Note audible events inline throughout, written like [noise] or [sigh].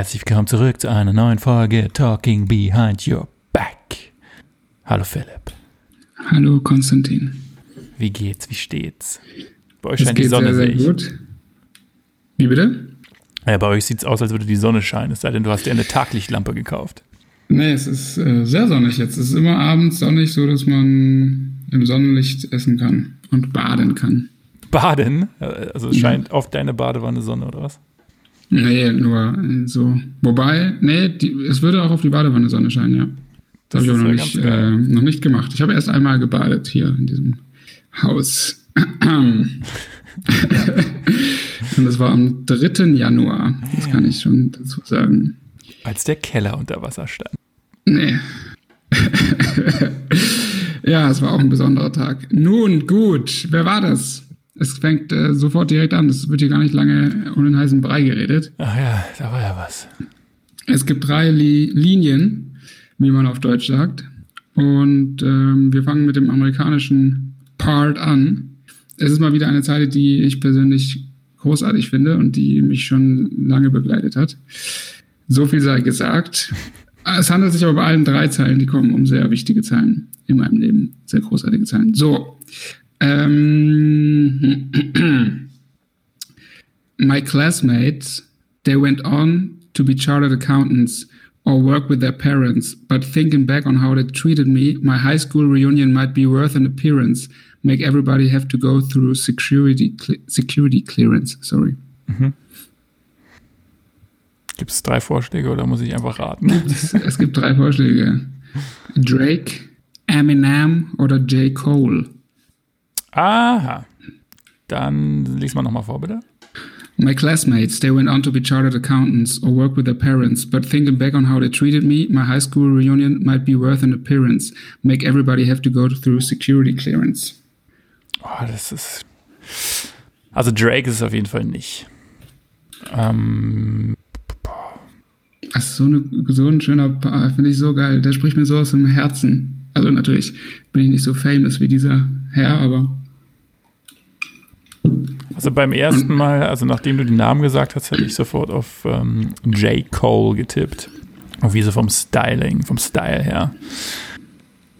Herzlich willkommen zurück zu einer neuen Folge Talking Behind Your Back. Hallo Philipp. Hallo Konstantin. Wie geht's? Wie steht's? Bei euch Es scheint die Sonne, sehr, sehr gut. Wie bitte? Ja, bei euch sieht's aus, als würde die Sonne scheinen. Es sei denn, du hast dir eine Taglichtlampe gekauft. Nee, es ist äh, sehr sonnig jetzt. Es ist immer abends sonnig, so dass man im Sonnenlicht essen kann und baden kann. Baden? Äh, Also es Ja. scheint auf deine Badewanne Sonne, oder was? Nee, nur so. Wobei, nee, die, es würde auch auf die Badewanne Sonne scheinen, ja. Das, Das habe ich ist noch nicht, äh, noch nicht gemacht. Ich habe erst einmal gebadet hier in diesem Haus. [laughs] Und das war am 3. Januar. Das kann ich schon dazu sagen. Als der Keller unter Wasser stand. Nee. [laughs] ja, es war auch ein besonderer Tag. Nun, gut, wer war das? Es fängt äh, sofort direkt an. Es wird hier gar nicht lange um den heißen Brei geredet. Ach ja, da war ja was. Es gibt drei Li Linien, wie man auf Deutsch sagt. Und ähm, wir fangen mit dem amerikanischen Part an. Es ist mal wieder eine Zeile, die ich persönlich großartig finde und die mich schon lange begleitet hat. So viel sei gesagt. Es handelt sich aber bei allen drei Zeilen, die kommen, um sehr wichtige Zeilen in meinem Leben. Sehr großartige Zeilen. So. Ähm, [clears throat] my classmates, they went on to be chartered accountants or work with their parents, but thinking back on how they treated me, my high school reunion might be worth an appearance, make everybody have to go through security cle security clearance. Sorry. Gibt es drei Vorschläge oder muss ich einfach raten? [laughs] Es, es gibt drei Vorschläge. Drake, Eminem oder J. Cole. Aha. Dann lies mal nochmal vor, bitte. My classmates, they went on to be chartered accountants or work with their parents, but thinking back on how they treated me, my high school reunion might be worth an appearance, make everybody have to go through security clearance. Oh, das ist. Also Drake ist es auf jeden Fall nicht. Ähm, Das ist so, eine, so ein schöner Paar, finde ich so geil. Der spricht mir so aus dem Herzen. Also natürlich bin ich nicht so famous wie dieser Herr, aber also beim ersten Mal, also nachdem du den Namen gesagt hast, hätte ich sofort auf ähm, J. Cole getippt. Auch wie so vom Styling, vom Style her.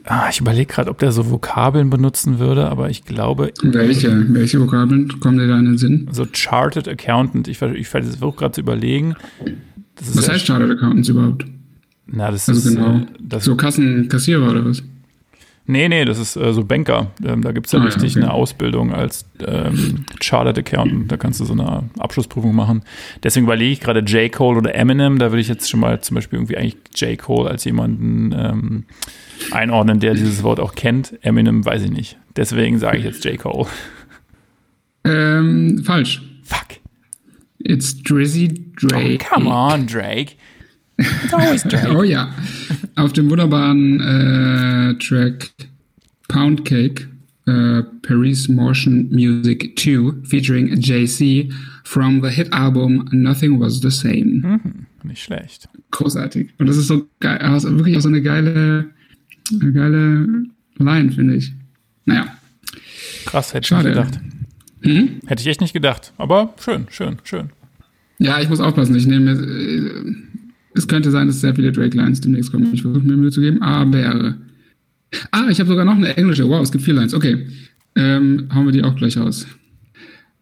Ah, ich überlege gerade, ob der so Vokabeln benutzen würde, aber ich glaube, welche, welche Vokabeln kommen dir da in den Sinn? so Chartered Accountant, ich, ich versuche gerade zu überlegen. Was ja- heißt Chartered Accountants überhaupt? Na, das Also ist, genau. äh, das, So Kassenkassierer oder was? Nee, nee, das ist äh, so Banker. Ähm, da gibt es ja Ah, richtig okay. eine Ausbildung als ähm, Chartered Accountant. Da kannst du so eine Abschlussprüfung machen. Deswegen überlege ich gerade J. Cole oder Eminem. Da würde ich jetzt schon mal zum Beispiel irgendwie eigentlich J. Cole als jemanden ähm, einordnen, der dieses Wort auch kennt. Eminem weiß ich nicht. Deswegen sage ich jetzt J. Cole. Ähm, falsch. Fuck. It's Drizzy Oh, Drake. come on, Drake. It's always [laughs] Drake. Oh ja. Auf dem wunderbaren äh, Track Pound Cake, äh, Paris Motion Music 2, featuring JC from the hit album Nothing Was the Same. Mhm, nicht schlecht. Großartig. Und das ist so geil, also wirklich auch so eine geile, eine geile Line, finde ich. Naja. Krass, hätte ich nicht gedacht. Hm? Hätte ich echt nicht gedacht. Aber schön, schön, schön. Ja, ich muss aufpassen. Ich nehme. Äh, es könnte sein, dass sehr viele Drake-Lines demnächst kommen. Ich versuche mir Mühe zu geben. Aber. Ah, ich habe sogar noch eine englische. Wow, es gibt vier Lines. Okay. Ähm, hauen wir die auch gleich raus.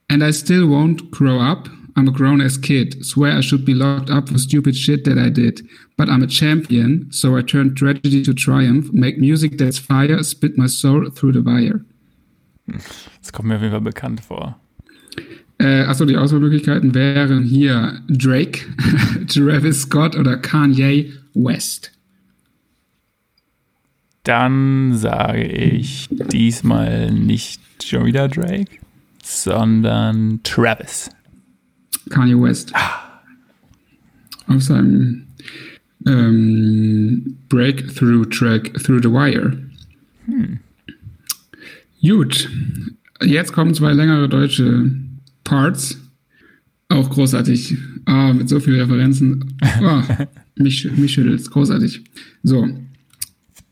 And I still won't grow up. I'm a grown ass kid. Swear I should be locked up for stupid shit that I did. But I'm a champion, so I turn tragedy to triumph. Make music that's fire. Spit my soul through the wire. Das kommt mir auf jeden Fall bekannt vor. Äh, achso, die Auswahlmöglichkeiten wären hier Drake, [laughs] Travis Scott oder Kanye West. Dann sage ich diesmal nicht schon wieder Drake, sondern Travis. Kanye West. Auf seinem ähm, Breakthrough-Track Through the Wire. Gut. Jetzt kommen zwei längere deutsche Parts. Auch großartig. Ah, mit so vielen Referenzen. Ah, [laughs] mich, mich schüttelt's. Großartig. So.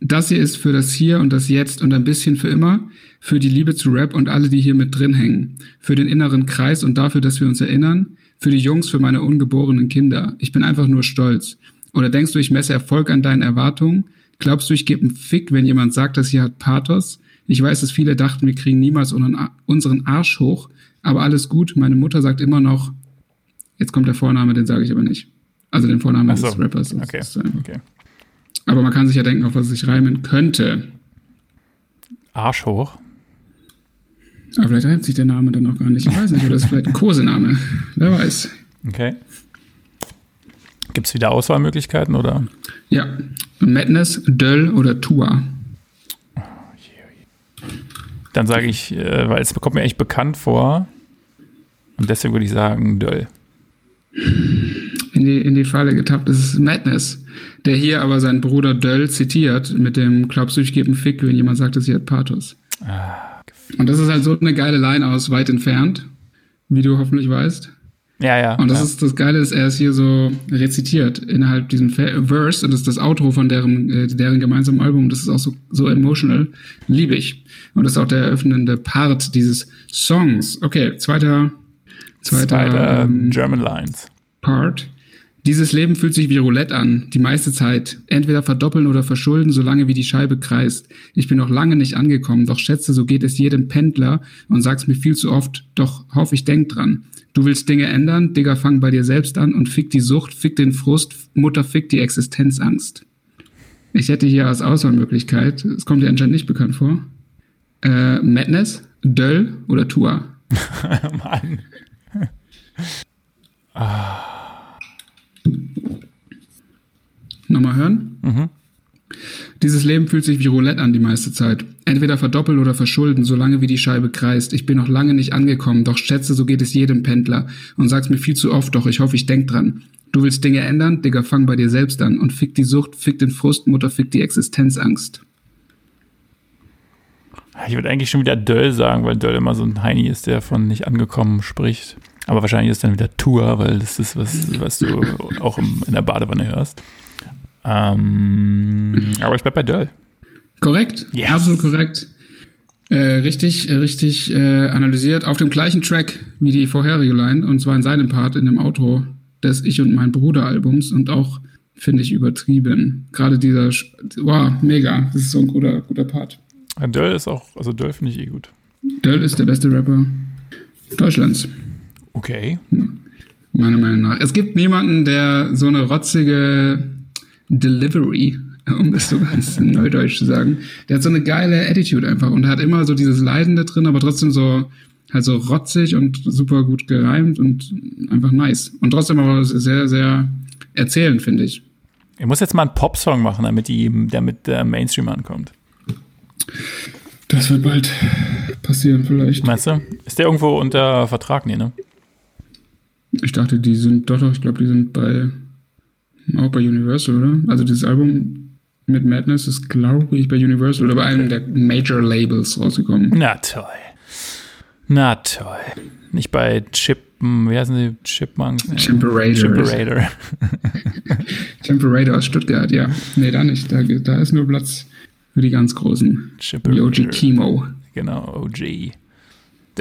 Das hier ist für das Hier und das Jetzt und ein bisschen für immer, für die Liebe zu Rap und alle, die hier mit drin hängen, für den inneren Kreis und dafür, dass wir uns erinnern, Für die Jungs, für meine ungeborenen Kinder. Ich bin einfach nur stolz. Oder denkst du, ich messe Erfolg an deinen Erwartungen? Glaubst du, ich gebe einen Fick, wenn jemand sagt, dass sie hat Pathos? Ich weiß, dass viele dachten, wir kriegen niemals unseren Arsch hoch, aber alles gut. Meine Mutter sagt immer noch, jetzt kommt der Vorname, den sage ich aber nicht. Also den Vornamen so. des Rappers. Okay. Ist, okay. Aber man kann sich ja denken, auf was es sich reimen könnte. Arsch hoch. Aber vielleicht reimt sich der Name dann noch gar nicht. Ich weiß nicht, oder ist vielleicht ein Kosename. [laughs] Wer weiß. Okay. Gibt es wieder Auswahlmöglichkeiten oder? Ja. Madness, Döll oder Tua. Dann sage ich, äh, weil es kommt mir echt bekannt vor. Und deswegen würde ich sagen Döll. In die, in die Falle getappt. Ist Madness. Der hier aber seinen Bruder Döll zitiert mit dem Glaubst du, ich gebe einen Fick, wenn jemand sagt, dass sie hat Pathos. Ah, und das ist halt so eine geile Line aus weit entfernt, wie du hoffentlich weißt. Ja, ja. Und das ja. ist das Geile, ist, er ist hier so rezitiert innerhalb diesem Verse und das ist das Outro von deren, äh, deren gemeinsamen Album. Das ist auch so, so emotional. Liebe ich. Und das ist auch der eröffnende Part dieses Songs. Okay, zweiter, zweiter, zweiter ähm, German Lines. Part. Dieses Leben fühlt sich wie Roulette an, die meiste Zeit. Entweder verdoppeln oder verschulden, solange wie die Scheibe kreist. Ich bin noch lange nicht angekommen, doch schätze, so geht es jedem Pendler und sag's mir viel zu oft, doch hoffe ich denk dran. Du willst Dinge ändern, Digga, fang bei dir selbst an und fick die Sucht, fick den Frust, Mutter, fick die Existenzangst. Ich hätte hier als Auswahlmöglichkeit, es kommt dir anscheinend nicht bekannt vor, äh, Madness, Döll oder Tua. [laughs] Mann. Ah. Nochmal hören? Mhm. Dieses Leben fühlt sich wie Roulette an die meiste Zeit. Entweder verdoppeln oder verschulden, solange wie die Scheibe kreist. Ich bin noch lange nicht angekommen, doch schätze, so geht es jedem Pendler. Und sag's mir viel zu oft, doch ich hoffe, ich denk dran. Du willst Dinge ändern? Digga, fang bei dir selbst an. Und fick die Sucht, fick den Frust, Mutter, fick die Existenzangst. Ich würde eigentlich schon wieder Döll sagen, weil Döll immer so ein Heini ist, der von nicht angekommen spricht. Aber wahrscheinlich ist dann wieder Tour, weil das ist was, was du auch im, in der Badewanne hörst. Ähm, aber ich bleib bei Döll. Korrekt, yes. absolut korrekt. Äh, richtig, äh, richtig äh, analysiert. Auf dem gleichen Track wie die vorherige Line, und zwar in seinem Part, in dem Outro des Ich und mein Bruder Albums und auch, finde ich, übertrieben. Gerade dieser, wow, mega. Das ist so ein guter, guter Part. Ja, Döll ist auch, also Döll finde ich eh gut. Döll ist der beste Rapper Deutschlands. Okay. Meiner Meinung nach. Es gibt niemanden, der so eine rotzige Delivery, [laughs] um das so ganz [laughs] neudeutsch zu sagen. Der hat so eine geile Attitude einfach und hat immer so dieses Leidende drin, aber trotzdem so halt so rotzig und super gut gereimt und einfach nice. Und trotzdem aber sehr, sehr erzählend, finde ich. Er muss jetzt mal einen Pop-Song machen, damit, die, damit der Mainstream ankommt. Das wird bald passieren, vielleicht. Meinst du? Ist der irgendwo unter Vertrag? Nee, ne? Ich dachte, die sind, doch, doch, ich glaube, die sind bei auch bei Universal, oder? Also dieses Album mit Madness ist, glaube ich, bei Universal oder bei einem der Major Labels rausgekommen. Na toll. Na toll. Nicht bei Chip, wie heißen die? Chipmunks? Chimperator. Chimperator. [laughs] Chimperator aus Stuttgart, ja. Nee, da nicht. Da, da ist nur Platz für die ganz Großen. Wie OG Chemo. Genau, OG. Ich,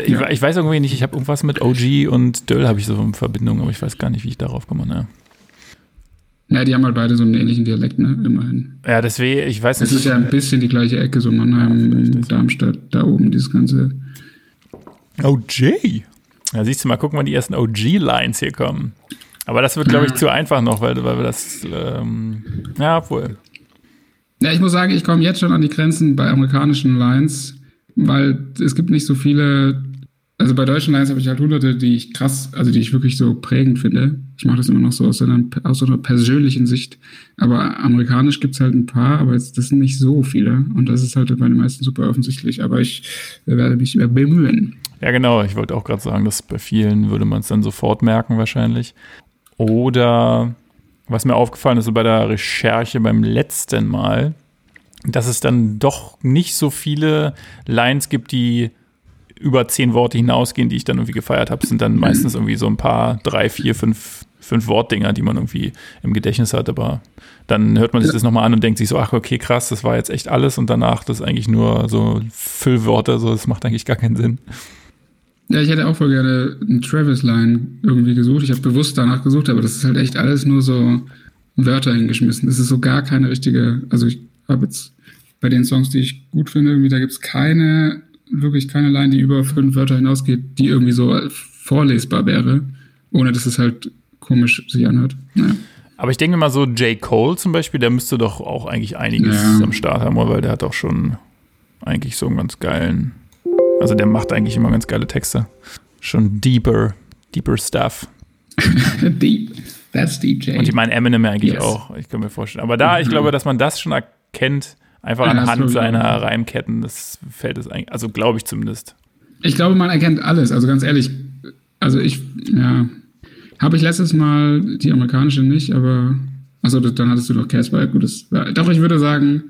ja. ich, weiß irgendwie nicht, ich habe irgendwas mit OG und Döll habe ich so in Verbindung, aber ich weiß gar nicht, wie ich darauf komme. Ne? Ja, die haben halt beide so einen ähnlichen Dialekt, ne? Immerhin. Ja, deswegen, ich weiß nicht. Es ist ja ein bisschen die gleiche Ecke, so Mannheim, ja, Darmstadt, da oben, dieses ganze. OG. Ja, siehst du mal, gucken, wann die ersten OG-Lines hier kommen. Aber das wird, glaube ich, zu einfach noch, weil, weil wir das, ähm, ja, obwohl. Ja, ich muss sagen, ich komme jetzt schon an die Grenzen bei amerikanischen Lines, weil es gibt nicht so viele also bei deutschen Lines habe ich halt hunderte, die ich krass, also die ich wirklich so prägend finde. Ich mache das immer noch so aus, einer, aus einer persönlichen Sicht. Aber amerikanisch gibt's halt ein paar, aber jetzt, das sind nicht so viele. Und das ist halt bei den meisten super offensichtlich. Aber ich werde mich bemühen. Ja, genau. Ich wollte auch gerade sagen, dass bei vielen würde man es dann sofort merken wahrscheinlich. Oder was mir aufgefallen ist so bei der Recherche beim letzten Mal, dass es dann doch nicht so viele Lines gibt, die über zehn Worte hinausgehen, die ich dann irgendwie gefeiert habe, sind dann [clears throat] meistens irgendwie so ein paar, drei, vier, fünf, fünf Wortdinger, die man irgendwie im Gedächtnis hat. Aber dann hört man sich das nochmal an und denkt sich so, ach, okay, krass, das war jetzt echt alles und danach das eigentlich nur so Füllworte, so, das macht eigentlich gar keinen Sinn. Ja, ich hätte auch voll gerne einen Travis-Line irgendwie gesucht. Ich habe bewusst danach gesucht, aber das ist halt echt alles nur so Wörter hingeschmissen. Das ist so gar keine richtige, also ich habe jetzt bei den Songs, die ich gut finde, irgendwie, da gibt's keine, wirklich keine Line, die über fünf Wörter hinausgeht, die irgendwie so vorlesbar wäre, ohne dass es halt komisch sich anhört. Naja. Aber ich denke mal so, J. Cole zum Beispiel, der müsste doch auch eigentlich einiges Ja. am Start haben, weil der hat auch schon eigentlich so einen ganz geilen, also der macht eigentlich immer ganz geile Texte. Schon deeper, deeper stuff. [laughs] deep. That's deep, Jay. Und ich meine Eminem ja eigentlich Yes. auch, ich kann mir vorstellen. Aber da, ich Mhm. glaube, dass man das schon erkennt, einfach Ja, anhand ich seiner. Reimketten, das fällt es eigentlich, also glaube ich zumindest. Ich glaube, man erkennt alles. Also ganz ehrlich, also ich, ja, habe ich letztes Mal die amerikanische nicht, aber achso, dann hattest du doch Casper. Gut, das, war- doch, ich würde sagen,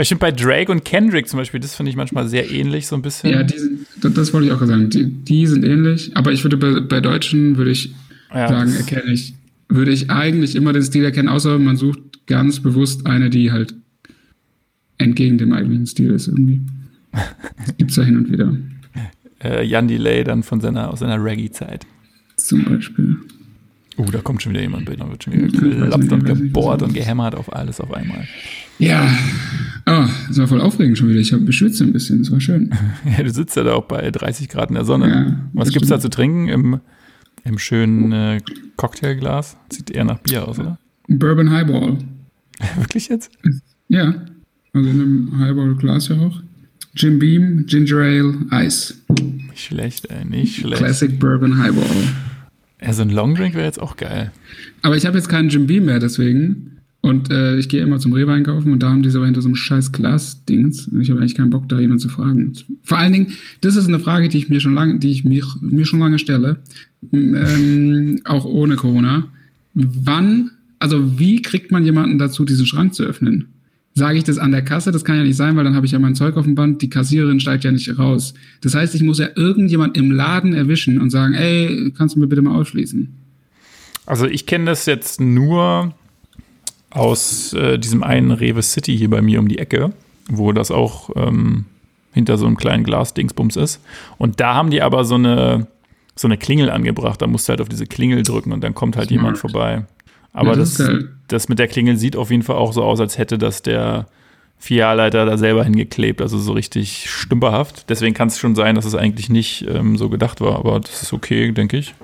Ich finde bei Drake und Kendrick zum Beispiel, das finde ich manchmal sehr ähnlich, so ein bisschen. ja, die sind, das, das wollte ich auch sagen, die, die sind ähnlich, aber ich würde bei, bei Deutschen, würde ich Ja, sagen, erkenne ich, würde ich eigentlich immer den Stil erkennen, außer man sucht ganz bewusst eine, die halt entgegen dem eigentlichen Stil ist irgendwie. Das [laughs] gibt's ja hin und wieder. äh, Jan Delay dann von seiner, aus seiner Reggae-Zeit. Zum Beispiel. Uh, da kommt schon wieder jemand da wird schon wieder geklappt und gebohrt und gehämmert auf alles auf einmal. Ja. Oh, das war voll aufregend schon wieder. Ich habe beschwitzt ein bisschen. Das war schön. [laughs] Ja, du sitzt ja da auch bei 30 Grad in der Sonne. Ja, Was gibt's da zu trinken im, im schönen äh, Cocktailglas? Sieht eher nach Bier aus, oder? Bourbon Highball. [laughs] Wirklich jetzt? Ja. Also in einem Highball-Glas ja auch. Jim Beam, Ginger Ale, Eis. Nicht schlecht, ey, nicht schlecht. Classic Bourbon Highball. Ja, so ein Longdrink wäre jetzt auch geil. Aber ich habe jetzt keinen Jim Beam mehr, deswegen. Und äh, ich gehe immer zum Rewe einkaufen und da haben die so hinter so einem scheiß Glas-Dings. Und Ich habe eigentlich keinen Bock, da jemanden zu fragen. Vor allen Dingen, das ist eine Frage, die ich mir schon lange, die ich mir, mir schon lange stelle. Ähm, auch ohne Corona. Wann, also wie kriegt man jemanden dazu, diesen Schrank zu öffnen? Sage ich das an der Kasse? Das kann ja nicht sein, weil dann habe ich ja mein Zeug auf dem Band. Die Kassiererin steigt ja nicht raus. Das heißt, ich muss ja irgendjemand im Laden erwischen und sagen, ey, kannst du mir bitte mal ausschließen? Also ich kenne das jetzt nur aus äh, diesem einen Rewe City hier bei mir um die Ecke, wo das auch ähm, hinter so einem kleinen Glasdingsbums ist. Und da haben die aber so eine, so eine Klingel angebracht. Da musst du halt auf diese Klingel drücken und dann kommt halt Smart. jemand vorbei. Aber das, das das mit der Klingel sieht auf jeden Fall auch so aus, als hätte das der Filialleiter da selber hingeklebt. Also so richtig stümperhaft. Deswegen kann es schon sein, dass es eigentlich nicht ähm, so gedacht war. Aber das ist okay, denke ich.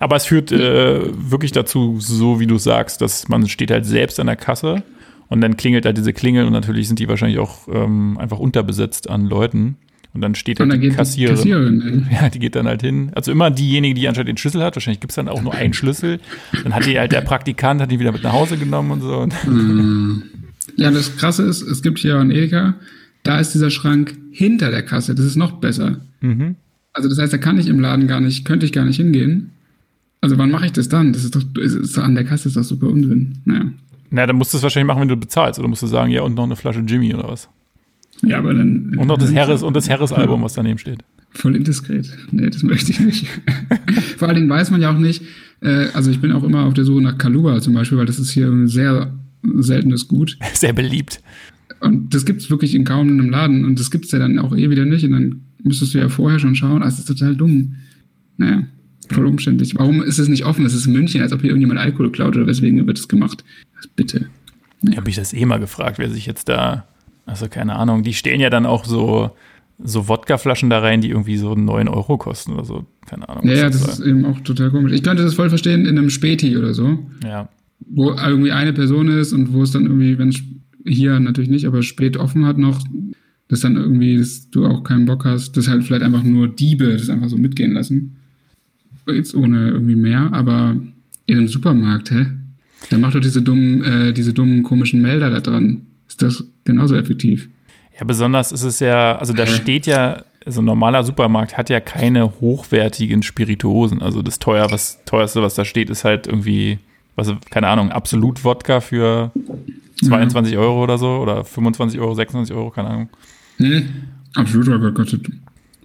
Aber es führt äh, wirklich dazu, so wie du sagst, dass man steht halt selbst an der Kasse und dann klingelt halt diese Klingel und natürlich sind die wahrscheinlich auch ähm, einfach unterbesetzt an Leuten. Und dann steht Und halt dann die Kassiererin. die Kassiererin. [laughs] Ja, die geht dann halt hin. Also immer diejenige, die anscheinend den Schlüssel hat. Wahrscheinlich gibt es dann auch nur einen Schlüssel. Dann hat die halt der Praktikant, hat die wieder mit nach Hause genommen und so. Und Ja, das Krasse ist, es gibt hier einen Edeka, da ist dieser Schrank hinter der Kasse. Das ist noch besser. Mhm. Also das heißt, da kann ich im Laden gar nicht, könnte ich gar nicht hingehen. Also wann mache ich das dann? Das ist doch, ist, ist, an der Kasse ist das super Unsinn. Naja. Na, dann musst du es wahrscheinlich machen, wenn du bezahlst. Oder musst du sagen, ja, und noch eine Flasche Jimmy oder was. Ja, aber dann. Und noch das Harris und das Harris-Album, was daneben steht. Voll indiskret. Nee, das möchte ich nicht. [laughs] Vor allen Dingen weiß man ja auch nicht, äh, also ich bin auch immer auf der Suche nach Kaluba zum Beispiel, weil das ist hier ein sehr seltenes Gut. [laughs] Sehr beliebt. Und das gibt's wirklich in kaum einem Laden und das gibt's ja dann auch eh wieder nicht und dann müsstest du ja vorher schon schauen. Also das ist total dumm. Naja, voll umständlich. Warum ist es nicht offen? Es ist in München, als ob hier irgendjemand Alkohol klaut oder weswegen wird das gemacht? Bitte. Ich habe mich das eh mal gefragt, wer sich jetzt da, also keine Ahnung, die stellen ja dann auch so, so Wodkaflaschen da rein, die irgendwie so 9 Euro kosten oder so. Keine Ahnung. Ja, ja, das soll. ist eben auch total komisch. Ich könnte das voll verstehen in einem Späti oder so, ja. wo irgendwie eine Person ist und wo es dann irgendwie, wenn es hier natürlich nicht, aber spät offen hat noch, dass dann irgendwie dass du auch keinen Bock hast, dass halt vielleicht einfach nur Diebe das einfach so mitgehen lassen. Jetzt ohne irgendwie mehr, aber in einem Supermarkt, hä? Dann macht doch diese dummen, äh, diese dummen komischen Melder da dran. Ist das genauso effektiv? Ja, besonders ist es ja, also da steht ja, so ein normaler Supermarkt hat ja keine hochwertigen Spirituosen. Also das teuer, was teuerste, was da steht, ist halt irgendwie, was, keine Ahnung, absolut Wodka für 22 Euro oder so oder 25 Euro, 26 Euro, keine Ahnung. Hm? Absolut, aber kostet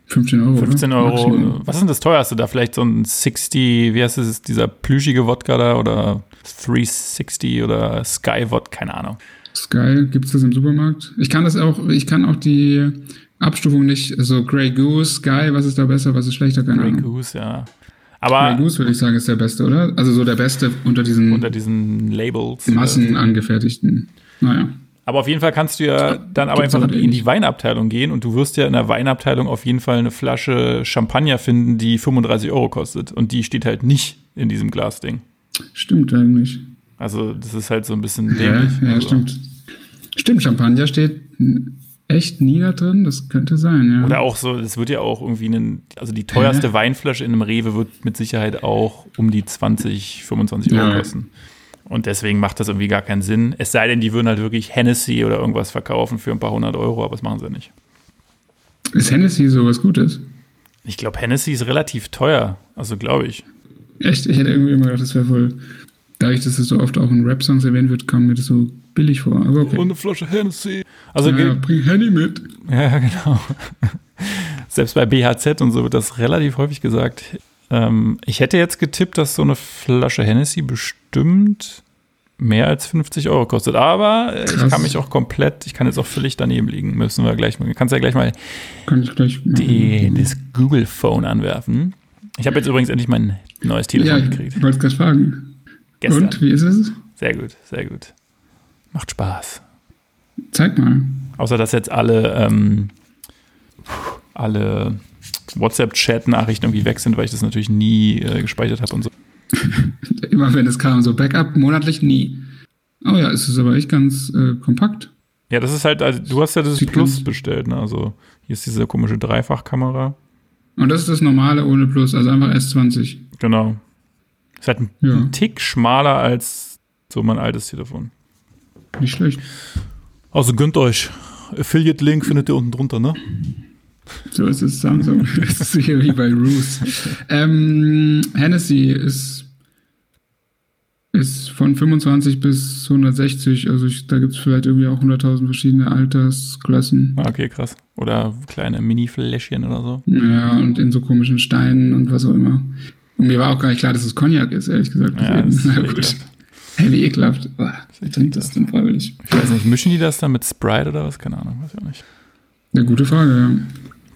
15 Euro. 15 oder? Euro. Maximum. Was ist denn das teuerste da? Vielleicht so ein 60, wie heißt es, dieser plüschige Wodka da oder 360 oder Sky Wodka, keine Ahnung. Sky, gibt es das im Supermarkt? Ich kann das auch, ich kann auch die Abstufung nicht, also Grey Goose, Sky, was ist da besser, was ist schlechter, keine Grey Ahnung. Goose, ja. Aber Grey Goose würde ich sagen, ist der beste, oder? Also so der beste unter diesen unter diesen Labels. massenangefertigten. Naja. Aber auf jeden Fall kannst du ja dann aber Gibt's einfach in die. Weinabteilung gehen und du wirst ja in der Weinabteilung auf jeden Fall eine Flasche Champagner finden, die 35 Euro kostet. Und die steht halt nicht in diesem Glasding. Stimmt eigentlich. Also das ist halt so ein bisschen Ja, dämlich. ja also. stimmt. Stimmt, Champagner steht echt nie da drin, das könnte sein, ja. Oder auch so, es wird ja auch irgendwie einen, also die teuerste Hä? Weinflasche in einem Rewe wird mit Sicherheit auch um die 20, 25 Euro Ja. kosten. Und deswegen macht das irgendwie gar keinen Sinn. Es sei denn, die würden halt wirklich Hennessy oder irgendwas verkaufen für ein paar hundert Euro, aber das machen sie nicht. Ist Hennessy sowas Gutes? Ich glaube, Hennessy ist relativ teuer. Also glaube ich. Echt? Ich hätte irgendwie immer gedacht, das wäre voll. Dadurch, dass es so oft auch in Rap-Songs erwähnt wird, kam mir das so billig vor. Aber okay. Und eine Flasche Hennessy. Also ja, bring Henny mit. [laughs] Ja, genau. Selbst bei BHZ und so wird das relativ häufig gesagt. Ähm, ich hätte jetzt getippt, dass so eine Flasche Hennessy bestimmt mehr als 50 Euro kostet. Aber äh, ich Krass. kann mich auch komplett, ich kann jetzt auch völlig daneben liegen. Müssen wir gleich mal. Kannst ja gleich mal gleich die, das Google Phone anwerfen. Ich habe jetzt übrigens endlich mein neues Telefon Ja, gekriegt. ich wollte gerade fragen. Gestern. Und, wie ist es? Sehr gut, sehr gut. Macht Spaß. Zeig mal. Außer dass jetzt alle, ähm, alle WhatsApp-Chat-Nachrichten irgendwie weg sind, weil ich das natürlich nie äh, gespeichert habe und so. [laughs] Immer wenn es kam, so Backup, monatlich nie. Oh ja, es ist aber echt ganz äh, kompakt. Ja, das ist halt, also du hast ja das Sieht Plus bestellt, ne? Also hier ist diese komische Dreifachkamera. Und das ist das normale ohne Plus, also einfach S20. Genau. Ist halt ein, Ja. ein Tick schmaler als so mein altes Telefon. Nicht schlecht. Also gönnt euch. Affiliate-Link findet ihr unten drunter, ne? So ist es Samsung. [laughs] Das ist hier wie bei Roos. Ähm, Hennessy ist, ist von 25 bis 160. Also ich, da gibt es vielleicht irgendwie auch 100.000 verschiedene Altersklassen. Okay, krass. Oder kleine Mini-Fläschchen oder so. Ja, und in so komischen Steinen und was auch immer. Und mir war auch gar nicht klar, dass es Cognac ist, ehrlich gesagt. Ja, das ist Na gut. Hey, wie ekelhaft. Wer trinkt das denn freiwillig? Ich weiß nicht, mischen die das dann mit Sprite oder was? Keine Ahnung, weiß ich auch nicht. Eine gute Frage, ja.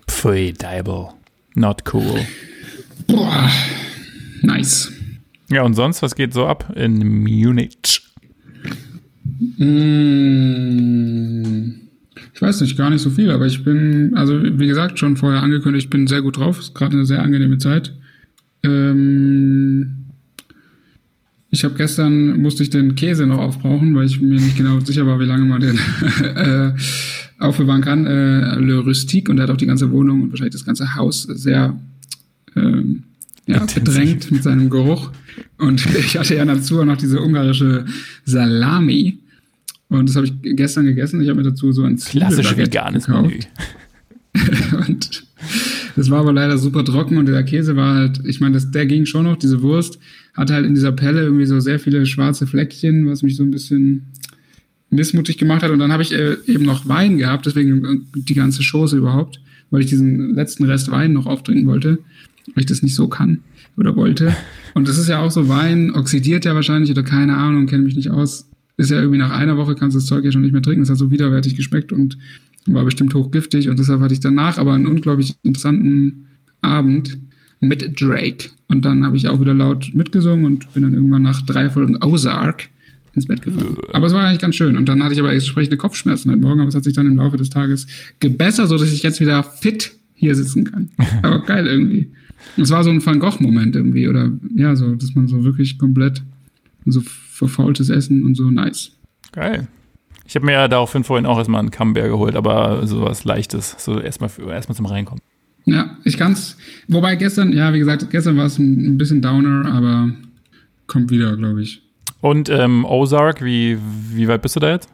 Pfui, Deibel. Not cool. Boah, nice. Ja, und sonst, was geht so ab in Munich? Mm, Ich weiß nicht, gar nicht so viel, aber ich bin, also wie gesagt, schon vorher angekündigt, ich bin sehr gut drauf. Ist gerade eine sehr angenehme Zeit. Ähm, ich habe gestern, musste ich den Käse noch aufbrauchen, weil ich mir nicht genau sicher war, wie lange man den [laughs] äh, aufbewahren kann. Äh, Le Rustique und er hat auch die ganze Wohnung und wahrscheinlich das ganze Haus sehr ähm, ja, bedrängt mit seinem Geruch. Und [laughs] ich hatte ja dazu auch noch diese ungarische Salami. Und das habe ich gestern gegessen. Ich habe mir dazu so ein Zwiebelbaguette veganes gekauft. Menü. [laughs] Und das war aber leider super trocken und der Käse war halt, ich meine, der ging schon noch, diese Wurst hatte halt in dieser Pelle irgendwie so sehr viele schwarze Fleckchen, was mich so ein bisschen missmutig gemacht hat. Und dann habe ich äh, eben noch Wein gehabt, deswegen äh, die ganze Schoße überhaupt, weil ich diesen letzten Rest Wein noch auftrinken wollte, weil ich das nicht so kann oder wollte. Und das ist ja auch so, Wein oxidiert ja wahrscheinlich oder keine Ahnung, kenne mich nicht aus. Ist ja irgendwie nach einer Woche kannst du das Zeug ja schon nicht mehr trinken. Es hat so widerwärtig geschmeckt und war bestimmt hochgiftig. Und deshalb hatte ich danach aber einen unglaublich interessanten Abend mit Drake. Und dann habe ich auch wieder laut mitgesungen und bin dann irgendwann nach drei Folgen Ozark ins Bett gefallen. Aber es war eigentlich ganz schön. Und dann hatte ich aber entsprechende Kopfschmerzen heute Morgen, aber es hat sich dann im Laufe des Tages gebessert, sodass ich jetzt wieder fit hier sitzen kann. [laughs] Aber geil irgendwie. Es war so ein Van Gogh-Moment irgendwie, oder ja, so, dass man so wirklich komplett so verfaultes Essen und so nice. Geil. Ich habe mir ja daraufhin vorhin auch erstmal einen Camembert geholt, aber sowas Leichtes. So erstmal erstmal zum Reinkommen. Ja, ich kann's. Wobei gestern, ja, wie gesagt, gestern war es ein bisschen Downer, aber kommt wieder, glaube ich. Und ähm, Ozark, wie, wie weit bist du da jetzt?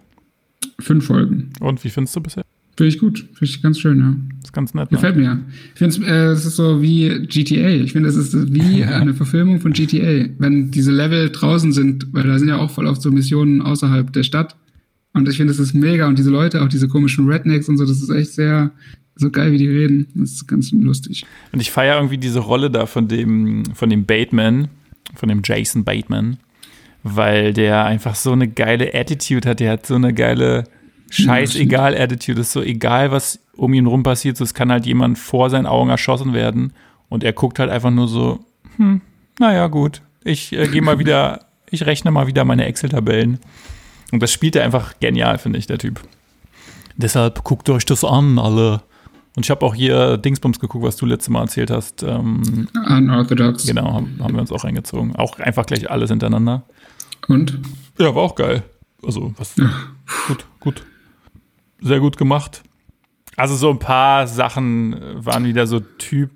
Fünf Folgen. Und wie findest du bisher? Finde ich gut. Finde ich ganz schön, ja. ist ganz nett. Ne? Gefällt mir. Ich finde, äh, es ist so wie GTA. Ich finde, es ist wie [laughs] eine Verfilmung von GTA. Wenn diese Level draußen sind, weil da sind ja auch voll oft so Missionen außerhalb der Stadt. Und ich finde, es ist mega. Und diese Leute, auch diese komischen Rednecks und so, das ist echt sehr, so geil, wie die reden. Das ist ganz lustig. Und ich feiere irgendwie diese Rolle da von dem, von dem Bateman, von dem Jason Bateman, weil der einfach so eine geile Attitude hat. Der hat so eine geile, scheißegal Attitude. ist so egal, was um ihn rum passiert. So, es kann halt jemand vor seinen Augen erschossen werden. Und er guckt halt einfach nur so, hm, naja, gut. Ich äh, gehe mal wieder, [laughs] ich rechne mal wieder meine Excel-Tabellen. Und das spielt er einfach genial, finde ich, der Typ. Deshalb guckt euch das an, alle. Und ich habe auch hier Dingsbums geguckt, was du letztes Mal erzählt hast. Ähm, Unorthodox. Genau, haben, haben wir uns auch reingezogen. Auch einfach gleich alles hintereinander. Und? Ja, war auch geil. Also, was. Ja. Gut, gut. Sehr gut gemacht. Also, so ein paar Sachen waren wieder so Typ.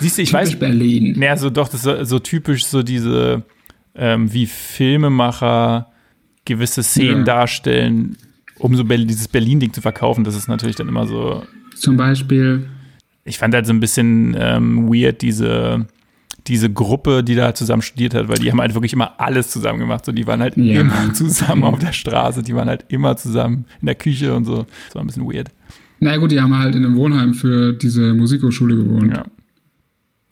Siehst du, ich weiß. Typisch Berlin. Naja, so doch, das ist so, so typisch so diese, ähm, wie Filmemacher gewisse Szenen Ja. darstellen, um so Berlin, dieses Berlin-Ding zu verkaufen. Das ist natürlich dann immer so. Zum Beispiel. Ich fand halt so ein bisschen ähm, weird, diese, diese Gruppe, die da zusammen studiert hat, weil die haben halt wirklich immer alles zusammen gemacht. So, die waren halt Ja. immer [laughs] zusammen auf der Straße, die waren halt immer zusammen in der Küche und so. Das war ein bisschen weird. Na gut, die haben halt in einem Wohnheim für diese Musikhochschule gewohnt. Ja.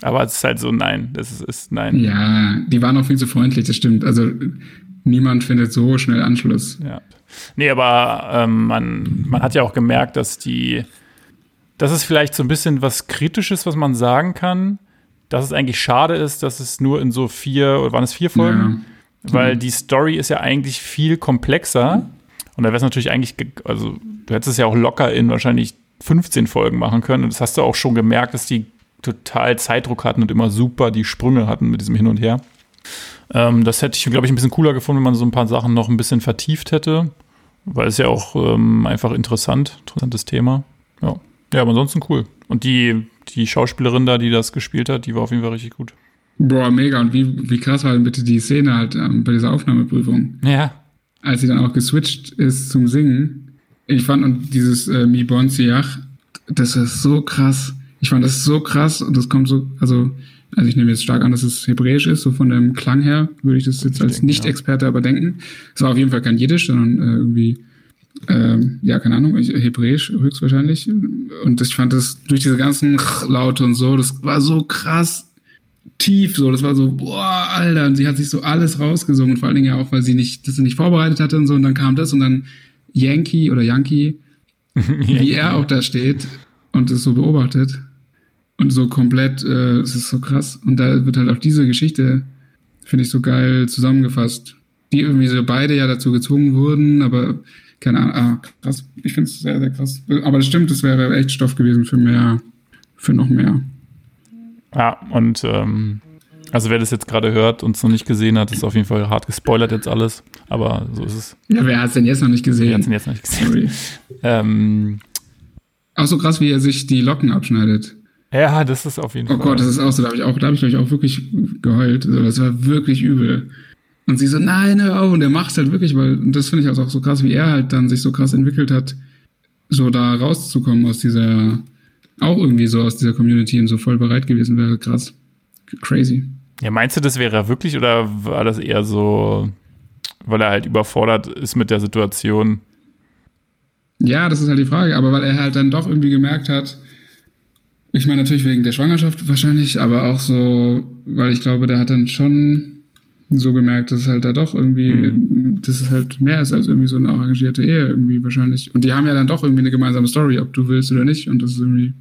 Aber es ist halt so, nein, das ist, ist nein. Ja, die waren auch viel zu freundlich, das stimmt. Also niemand findet so schnell Anschluss. Ja. Nee, aber ähm, man, man hat ja auch gemerkt, dass die, das ist vielleicht so ein bisschen was Kritisches, was man sagen kann, dass es eigentlich schade ist, dass es nur in so vier, oder waren es vier Folgen? Weil die Story ist ja eigentlich viel komplexer. Und da wäre es natürlich eigentlich, ge- also du hättest es ja auch locker in wahrscheinlich 15 Folgen machen können. Und das hast du auch schon gemerkt, dass die total Zeitdruck hatten und immer super die Sprünge hatten mit diesem Hin und Her. Ähm, das hätte ich, glaube ich, ein bisschen cooler gefunden, wenn man so ein paar Sachen noch ein bisschen vertieft hätte. Weil es ja auch ähm, einfach interessant, interessantes Thema. Ja. Ja, aber ansonsten cool. Und die, die Schauspielerin da, die das gespielt hat, die war auf jeden Fall richtig gut. Boah, mega. Und wie, wie krass war denn bitte die Szene halt ähm, bei dieser Aufnahmeprüfung? Ja. Als sie dann auch geswitcht ist zum Singen. Ich fand, und dieses äh, Mi Bon Siach, das ist so krass. Ich fand das so krass und das kommt so, also, also ich nehme jetzt stark an, dass es hebräisch ist, so von dem Klang her, würde ich das jetzt als denke, Nicht-Experte aber denken. Es war auf jeden Fall kein Jiddisch, sondern äh, irgendwie, ähm, ja, keine Ahnung, hebräisch höchstwahrscheinlich. Und ich fand das durch diese ganzen Laute und so, das war so krass tief, so, das war so, boah, Alter, und sie hat sich so alles rausgesungen, vor allen Dingen ja auch, weil sie nicht, das nicht vorbereitet hatte und so, und dann kam das und dann Yankee oder Yankee, [laughs] wie er auch da steht und es so beobachtet und so komplett, äh, es ist so krass. Und da wird halt auch diese Geschichte, finde ich, so geil zusammengefasst, die irgendwie so beide ja dazu gezwungen wurden, aber keine Ahnung, ah, krass, ich finde es sehr, sehr krass. Aber das stimmt, das wäre echt Stoff gewesen für mehr, für noch mehr. Ja, und ähm, also wer das jetzt gerade hört und es noch nicht gesehen hat, ist auf jeden Fall hart gespoilert jetzt alles. Aber so ist es. Ja, wer hat es denn jetzt noch nicht Wer gesehen? hat es jetzt noch nicht gesehen? Sorry. Ähm, Auch so krass, wie er sich die Locken abschneidet. ja, das ist auf jeden Oh Fall. Gott, das ist auch so, da habe ich auch, da habe ich, glaub ich, auch wirklich geheult. Also, das war wirklich übel. Und sie so, nein, hör auf. Und der macht halt wirklich, weil, und das finde ich auch so krass, wie er halt dann sich so krass entwickelt hat, so da rauszukommen aus dieser, auch irgendwie so aus dieser Community und so voll bereit gewesen wäre. Krass. Crazy. Ja, meinst du, das wäre er wirklich oder war das eher so, weil er halt überfordert ist mit der Situation? Ja, das ist halt die Frage, aber weil er halt dann doch irgendwie gemerkt hat, ich meine natürlich wegen der Schwangerschaft wahrscheinlich, aber auch so, weil ich glaube, der hat dann schon so gemerkt, dass es halt da doch irgendwie, dass es halt mehr ist als irgendwie so eine arrangierte Ehe irgendwie wahrscheinlich. Und die haben ja dann doch irgendwie eine gemeinsame Story, ob du willst oder nicht. Und das ist irgendwie,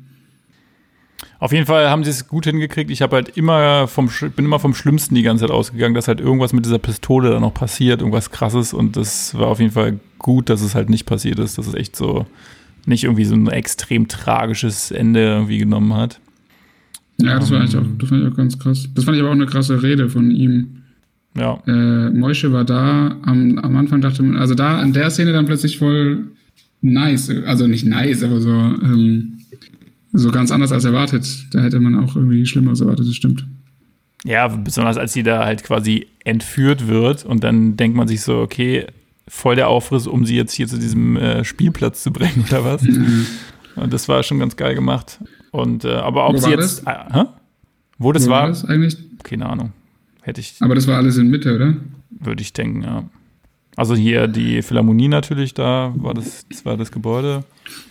Auf jeden Fall haben sie es gut hingekriegt. Ich habe halt immer vom, bin immer vom Schlimmsten die ganze Zeit ausgegangen, dass halt irgendwas mit dieser Pistole dann noch passiert, irgendwas krasses. Und das war auf jeden Fall gut, dass es halt nicht passiert ist, dass es echt so nicht irgendwie so ein extrem tragisches Ende irgendwie genommen hat. ja, das war eigentlich auch, das fand ich auch ganz krass. Das fand ich aber auch eine krasse Rede von ihm. Ja, äh, Moische war da, am, am Anfang dachte man, also da an der Szene dann plötzlich voll nice, also nicht nice, aber so, ähm, so ganz anders als erwartet. Da hätte man auch irgendwie Schlimmeres erwartet, das stimmt. Ja, besonders als sie da halt quasi entführt wird und dann denkt man sich so, okay, voll der Aufriss, um sie jetzt hier zu diesem äh, Spielplatz zu bringen [laughs] oder was. Und das war schon ganz geil gemacht. Und äh, aber ob Wo sie war jetzt, ah, hä? wo das Wo war, das eigentlich? keine Ahnung, hätte ich, Aber das war alles in Mitte, oder? würde ich denken, ja. Also hier die Philharmonie natürlich, da war das, das war das Gebäude.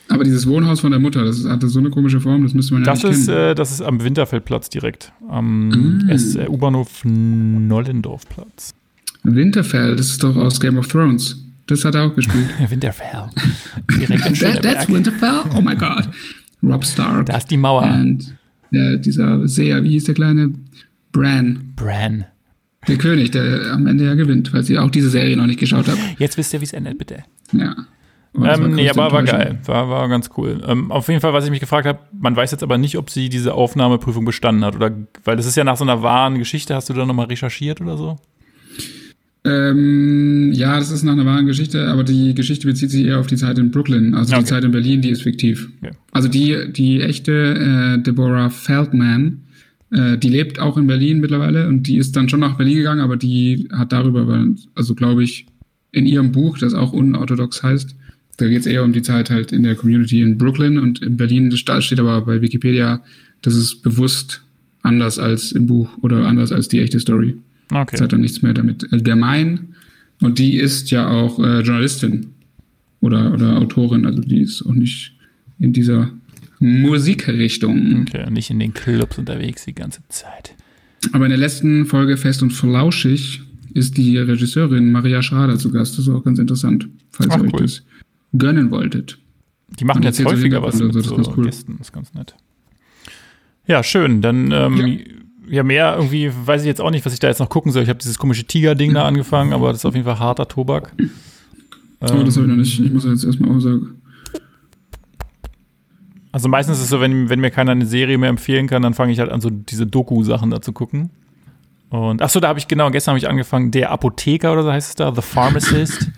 Aber dieses Wohnhaus von der Mutter, das hatte so eine komische Form, das müsste man ja Das nicht ist, kennen. äh, das ist am Winterfeldplatz direkt, am Mm. Äh, U-Bahnhof Nollendorfplatz. Winterfell, das ist doch aus Game of Thrones. Das hat er auch gespielt. [laughs] Winterfell. Direkt in [laughs] That, that's Winterfell? Oh my God. Rob Stark. Da ist die Mauer. Und der, dieser Seher, wie hieß der kleine? Bran. Bran. Der König, der am Ende ja gewinnt, falls ihr auch diese Serie noch nicht geschaut habt. Jetzt wisst ihr, wie es endet, bitte. Ja. Ähm, nee, aber war geil. War, war ganz cool. Ähm, auf jeden Fall, was ich mich gefragt habe, man weiß jetzt aber nicht, ob sie diese Aufnahmeprüfung bestanden hat. Oder weil das ist ja nach so einer wahren Geschichte. Hast du da nochmal recherchiert oder so? Ähm, ja, das ist nach einer wahren Geschichte, aber die Geschichte bezieht sich eher auf die Zeit in Brooklyn. Also Okay. die Zeit in Berlin, die ist fiktiv. Okay. Also die, die echte äh, Deborah Feldman, äh, die lebt auch in Berlin mittlerweile und die ist dann schon nach Berlin gegangen, aber die hat darüber, also glaube ich, in ihrem Buch, das auch unorthodox heißt, da geht es eher um die Zeit halt in der Community in Brooklyn und in Berlin das steht aber bei Wikipedia, das ist bewusst anders als im Buch oder anders als die echte Story. Das Okay. hat dann nichts mehr damit äh, gemein. Und die ist ja auch äh, Journalistin oder, oder Autorin, also die ist auch nicht in dieser Musikrichtung. Okay, nicht in den Clubs unterwegs die ganze Zeit. Aber in der letzten Folge Fest und Flauschig ist die Regisseurin Maria Schrader zu Gast. Das ist auch ganz interessant, falls Ach, ihr euch cool. das gönnen wolltet. Die machen jetzt häufiger was mit so, das so ist ganz cool. Gästen. Das ist ganz nett. Ja, schön. Dann, ähm, ja. mehr irgendwie, weiß ich jetzt auch nicht, was ich da jetzt noch gucken soll. Ich habe dieses komische Tiger-Ding da angefangen, aber das ist auf jeden Fall harter Tobak. Oh, das habe ich noch Ähm, nicht. Ich muss jetzt erstmal aussagen. Also meistens ist es so, wenn, wenn mir keiner eine Serie mehr empfehlen kann, dann fange ich halt an, so diese Doku-Sachen da zu gucken. Und ach so, da habe ich genau, gestern habe ich angefangen, der Apotheker oder so heißt es da, The Pharmacist.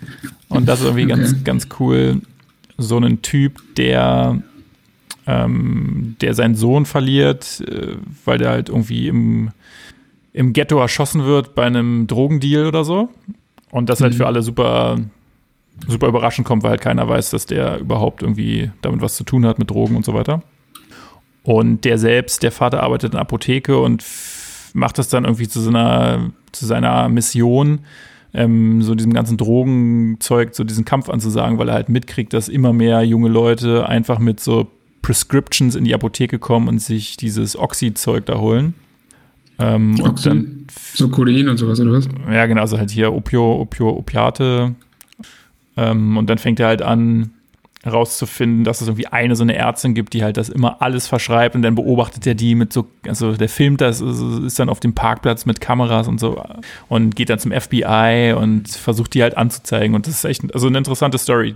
Und das ist irgendwie ganz, ganz cool. So ein Typ, der, ähm, der seinen Sohn verliert, äh, weil der halt irgendwie im, im Ghetto erschossen wird bei einem Drogendeal oder so. Und das halt Mhm. für alle super, super überraschend kommt, weil halt keiner weiß, dass der überhaupt irgendwie damit was zu tun hat mit Drogen und so weiter. Und der selbst, der Vater arbeitet in der Apotheke und macht das dann irgendwie zu seiner, zu seiner Mission, ähm, so diesem ganzen Drogenzeug, so diesen Kampf anzusagen, weil er halt mitkriegt, dass immer mehr junge Leute einfach mit so Prescriptions in die Apotheke kommen und sich dieses Oxy-Zeug da holen. Ähm, und Oxy? dann So Kodein und sowas, oder was? ja, genau, also halt hier Opio, Opio, Opiate. Ähm, und dann fängt er halt an, herauszufinden, dass es irgendwie eine so eine Ärztin gibt, die halt das immer alles verschreibt und dann beobachtet er die mit so, also der filmt das, ist dann auf dem Parkplatz mit Kameras und so und geht dann zum FBI und versucht die halt anzuzeigen und das ist echt also eine interessante Story.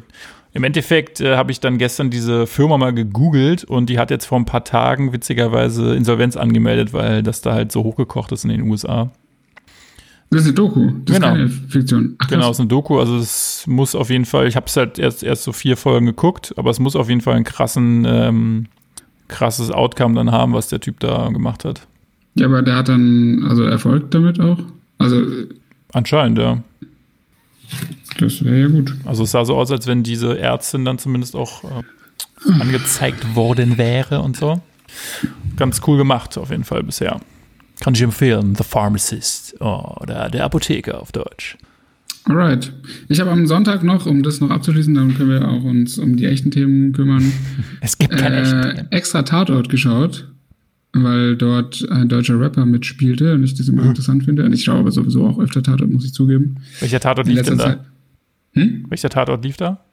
Im Endeffekt äh, habe ich dann gestern diese Firma mal gegoogelt und die hat jetzt vor ein paar Tagen witzigerweise Insolvenz angemeldet, weil das da halt so hochgekocht ist in den USA. Das ist eine Doku. Das Genau. ist keine Fiktion. Ach, Genau, es ist eine Doku, also es muss auf jeden Fall, ich habe es halt erst, erst so vier Folgen geguckt, aber es muss auf jeden Fall einen krassen, ähm, krasses Outcome dann haben, was der Typ da gemacht hat. Ja, aber der hat dann also Erfolg damit auch. Also, Anscheinend, ja. das wäre ja gut. Also es sah so aus, als wenn diese Ärztin dann zumindest auch äh, angezeigt worden wäre und so. Ganz cool gemacht, auf jeden Fall bisher. Kann ich empfehlen, The Pharmacist oder Der Apotheker auf Deutsch. Alright. Ich habe am Sonntag noch, um das noch abzuschließen, dann können wir auch uns um die echten Themen kümmern, [laughs] Es gibt keine echten äh, Themen. extra Tatort geschaut, weil dort ein deutscher Rapper mitspielte und ich das Mhm. immer interessant finde. Und ich schaue aber sowieso auch öfter Tatort, muss ich zugeben. Welcher Tatort lief denn da? Zeit. Hm? Welcher Tatort lief da?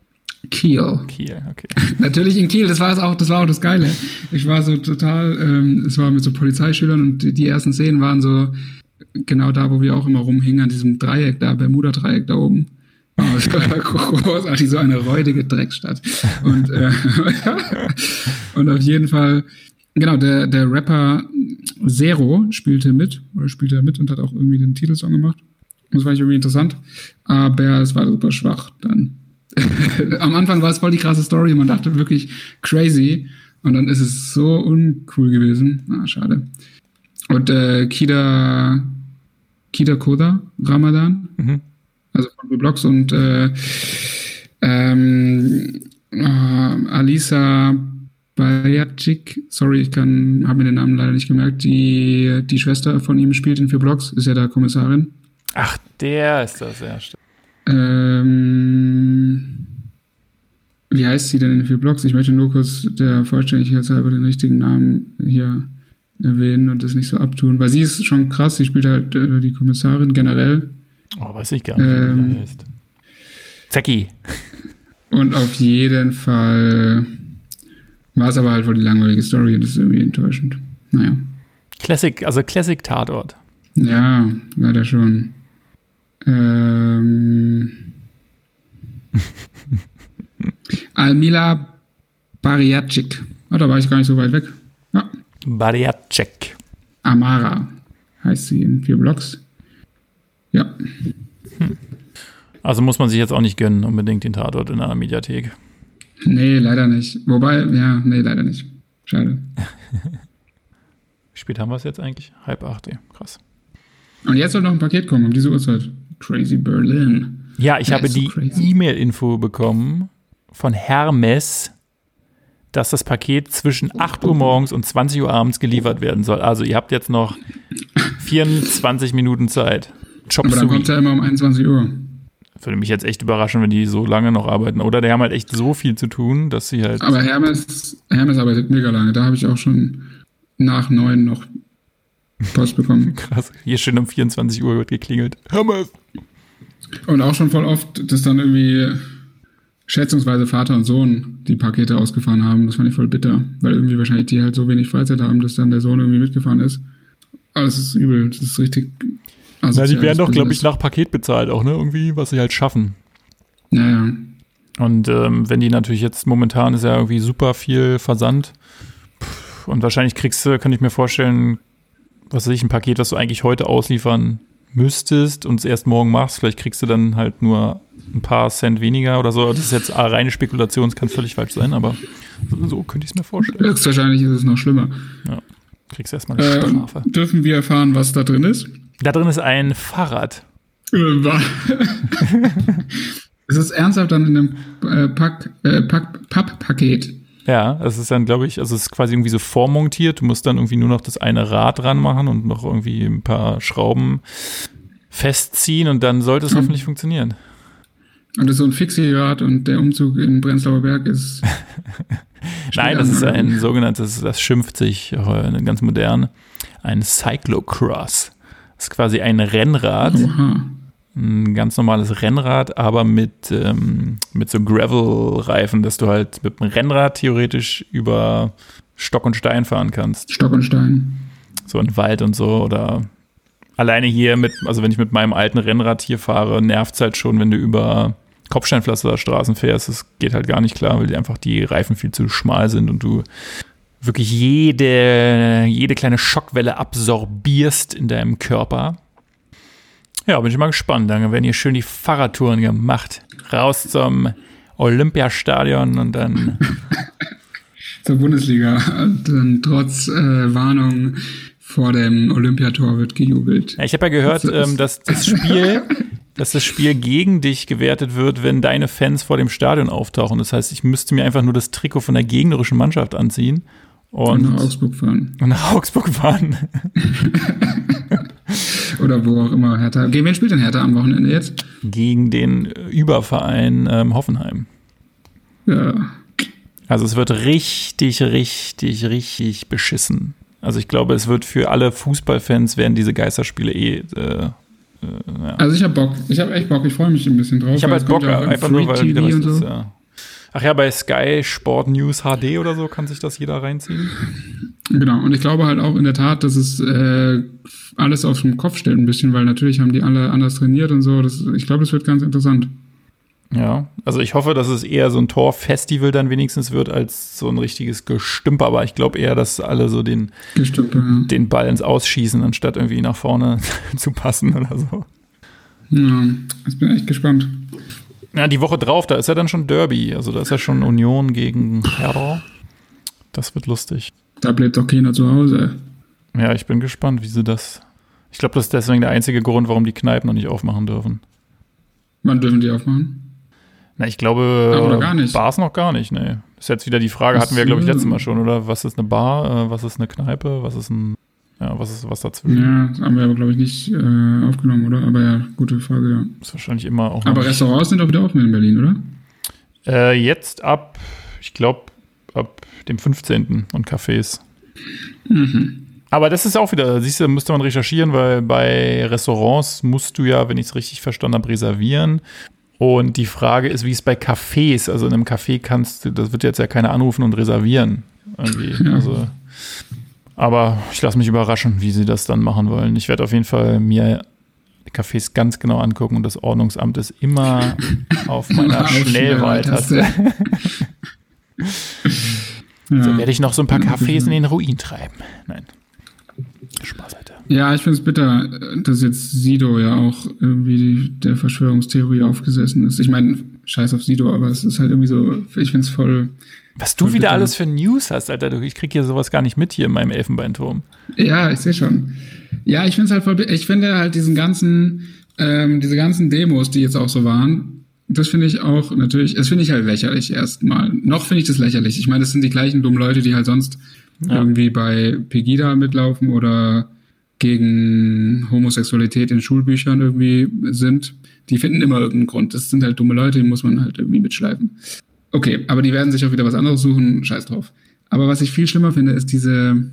Kiel. Kiel, okay. [laughs] Natürlich in Kiel, das war es auch, das war auch das Geile. Ich war so total, ähm, es war mit so Polizeischülern und die, die ersten Szenen waren so genau da, wo wir auch immer rumhingen, an diesem Dreieck da, Bermuda-Dreieck da oben. [laughs] Das war großartig, so eine räudige Drecksstadt. Und, äh, [laughs] und auf jeden Fall, genau, der, der Rapper Zero spielte mit, oder spielte er mit und hat auch irgendwie den Titelsong gemacht. Das fand ich irgendwie interessant. Aber es war super schwach dann. [laughs] Am Anfang war es voll die krasse Story. Man dachte wirklich crazy. Und dann ist es so uncool gewesen. Na, schade. Und äh, Kida, Kida Koda, Ramadan, Mhm. also von Blocks und äh, ähm, äh, Alisa Bajacic, sorry, ich kann, habe mir den Namen leider nicht gemerkt, die, die Schwester von ihm spielt in vier Blocks, ist ja da Kommissarin. Ach, der ist das, ja, stimmt. Ähm, wie heißt sie denn in vier Blocks? Ich möchte nur kurz der Vollständigkeit halber den richtigen Namen hier erwähnen und das nicht so abtun, weil sie ist schon krass, sie spielt halt äh, die Kommissarin generell. Oh, weiß ich gar nicht, wie Ähm, der heißt. Zecki. Und auf jeden Fall war es aber halt wohl die langweilige Story und das ist irgendwie enttäuschend. Naja. Classic, also Classic Tatort. Ja, leider schon. Ähm. [laughs] Almila Bariacic. Oh, da war ich gar nicht so weit weg. Ja. Bariacek. Amara heißt sie in vier Blocks. Ja. Also muss man sich jetzt auch nicht gönnen, unbedingt den Tatort in einer Mediathek. Nee, leider nicht. Wobei, ja, nee, leider nicht. Schade. Wie [laughs] spät haben wir es jetzt eigentlich? Halb acht, ey. krass. Und jetzt soll noch ein Paket kommen um diese Uhrzeit. Crazy Berlin. Ja, ich Ja, habe so die. E-Mail-Info bekommen von Hermes, dass das Paket zwischen 8 Uhr morgens und 20 Uhr abends geliefert werden soll. Also ihr habt jetzt noch 24 Minuten Zeit. Chop Aber dann kommt er immer um 21 Uhr. Würde mich jetzt echt überraschen, wenn die so lange noch arbeiten. Oder die haben halt echt so viel zu tun, dass sie halt. Aber Hermes, Hermes arbeitet mega lange. Da habe ich auch schon nach neun noch Post bekommen. [laughs] Krass. Hier schön um 24 Uhr wird geklingelt. Hermes! Und auch schon voll oft, dass dann irgendwie schätzungsweise Vater und Sohn die Pakete ausgefahren haben. Das fand ich voll bitter, weil irgendwie wahrscheinlich die halt so wenig Freizeit haben, dass dann der Sohn irgendwie mitgefahren ist. Aber das ist übel. Das ist richtig. Na, die asoziales werden doch, glaube ich, nach Paket bezahlt auch, ne? Irgendwie, was sie halt schaffen. Ja, ja. Und ähm, wenn die natürlich jetzt momentan ist ja irgendwie super viel Versand. Und wahrscheinlich kriegst du, kann ich mir vorstellen, was weiß ich, ein Paket, was du eigentlich heute ausliefern müsstest und es erst morgen machst. Vielleicht kriegst du dann halt nur ein paar Cent weniger oder so. Das ist jetzt eine reine Spekulation, es kann völlig falsch sein, aber so, könnte ich es mir vorstellen. Höchstwahrscheinlich ist es noch schlimmer. Kriegst erstmal eine Äh, Strafe. dürfen wir erfahren, was da drin ist? Da drin ist ein Fahrrad. Äh, wa- [laughs] ist es ernsthaft dann in einem äh, Pack, äh, Pack, Papppaket? Ja, das ist dann, glaube ich, also es ist quasi irgendwie so vormontiert. Du musst dann irgendwie nur noch das eine Rad dran machen und noch irgendwie ein paar Schrauben festziehen und dann sollte es Hm. hoffentlich funktionieren. Und das ist so ein Fixierad und der Umzug in Prenzlauer Berg ist. [laughs] Nein, das ist an, ein sogenanntes, das schimpft sich äh, ganz modern, ein Cyclocross. Das ist quasi ein Rennrad, Oha. Ein ganz normales Rennrad, aber mit, ähm, mit so Gravel-Reifen, dass du halt mit dem Rennrad theoretisch über Stock und Stein fahren kannst. Stock und Stein. so in Wald und so oder alleine hier mit, also wenn ich mit meinem alten Rennrad hier fahre, nervt es halt schon, wenn du über Kopfsteinpflasterstraßen fährst. Das geht halt gar nicht klar, weil die einfach die Reifen viel zu schmal sind und du wirklich jede, jede kleine Schockwelle absorbierst in deinem Körper. Ja, bin ich mal gespannt. Dann werden hier schön die Fahrradtouren gemacht. Raus zum Olympiastadion und dann [laughs] Zur Bundesliga. Und dann trotz äh, Warnung vor dem Olympiator wird gejubelt. Ja, ich habe ja gehört, Das ähm, dass das Spiel, [laughs] dass das Spiel gegen dich gewertet wird, wenn deine Fans vor dem Stadion auftauchen. Das heißt, ich müsste mir einfach nur das Trikot von der gegnerischen Mannschaft anziehen Und und, nach Augsburg fahren. und nach Augsburg fahren. [laughs] Oder wo auch immer Hertha. Gegen wen spielt denn Hertha am Wochenende jetzt? gegen den Überverein ähm, Hoffenheim. Ja. Also es wird richtig, richtig, richtig beschissen. Also ich glaube, es wird für alle Fußballfans werden diese Geisterspiele eh. Äh, äh, ja. Also ich hab Bock. Ich hab echt Bock. Ich freue mich ein bisschen drauf. Ich habe halt Bock, ja einfach nur, weil wieder was ist. so. Ja. Ach ja, bei Sky Sport News HD oder so kann sich das jeder reinziehen. Genau. Und ich glaube halt auch in der Tat, dass es äh, alles auf den Kopf stellt ein bisschen, weil natürlich haben die alle anders trainiert und so. Das, ich glaube, es wird ganz interessant. Ja, also ich hoffe, dass es eher so ein Torfestival dann wenigstens wird, als so ein richtiges Gestümper. Aber ich glaube eher, dass alle so den, ja. den Ball ins Ausschießen, anstatt irgendwie nach vorne [laughs] zu passen oder so. ja. Ich bin echt gespannt. Ja, die Woche drauf, da ist ja dann schon Derby. Also da ist ja schon Union gegen Hertha. Das wird lustig. Da bleibt doch keiner zu Hause. Ja, ich bin gespannt, wie sie das. Ich glaube, das ist deswegen der einzige Grund, warum die Kneipen noch nicht aufmachen dürfen. Wann dürfen die aufmachen? Na, ich glaube, oder gar nicht. Bars noch gar nicht, ne. Ist jetzt wieder die Frage, hatten wir, glaube ich, letztes Mal schon, oder? Was ist eine Bar, äh, was ist eine Kneipe, was ist ein, ja, was ist was dazwischen? Ja, das haben wir aber, glaube ich, nicht äh, aufgenommen, oder? Aber ja, gute Frage, ja. Ist wahrscheinlich immer auch Aber Restaurants sind auch wieder offen in Berlin, oder? äh, jetzt ab, ich glaube, ab dem 15. und Cafés. Mhm. Aber das ist auch wieder, siehst du, müsste man recherchieren, weil bei Restaurants musst du ja, wenn ich es richtig verstanden habe, reservieren. Und die Frage ist, wie es bei Cafés, also in einem Café kannst du, das wird jetzt ja keiner anrufen und reservieren. Irgendwie. Ja. Also, aber ich lasse mich überraschen, wie sie das dann machen wollen. Ich werde auf jeden Fall mir die Cafés ganz genau angucken und das Ordnungsamt ist immer [coughs] auf meiner Schnellwahltaste. [laughs] ja. So werde ich noch so ein paar Cafés in den Ruin treiben. Nein. Spaß, Alter. Ja, ich finde es bitter, dass jetzt Sido ja auch irgendwie der Verschwörungstheorie aufgesessen ist. Ich meine, scheiß auf Sido, aber es ist halt irgendwie so, ich finde es voll. Was du wieder alles für News hast, Alter. Ich krieg hier sowas gar nicht mit hier in meinem Elfenbeinturm. Ja, ich sehe schon. Ja, ich finde halt voll, ich finde halt diesen ganzen, ähm, diese ganzen Demos, die jetzt auch so waren, das finde ich auch natürlich, das finde ich halt lächerlich erstmal. Noch finde ich das lächerlich. Ich meine, das sind die gleichen dummen Leute, die halt sonst ja. irgendwie bei Pegida mitlaufen oder gegen Homosexualität in Schulbüchern irgendwie sind. Die finden immer irgendeinen Grund. Das sind halt dumme Leute, die muss man halt irgendwie mitschleifen. Okay, aber die werden sich auch wieder was anderes suchen, scheiß drauf. Aber was ich viel schlimmer finde, ist diese,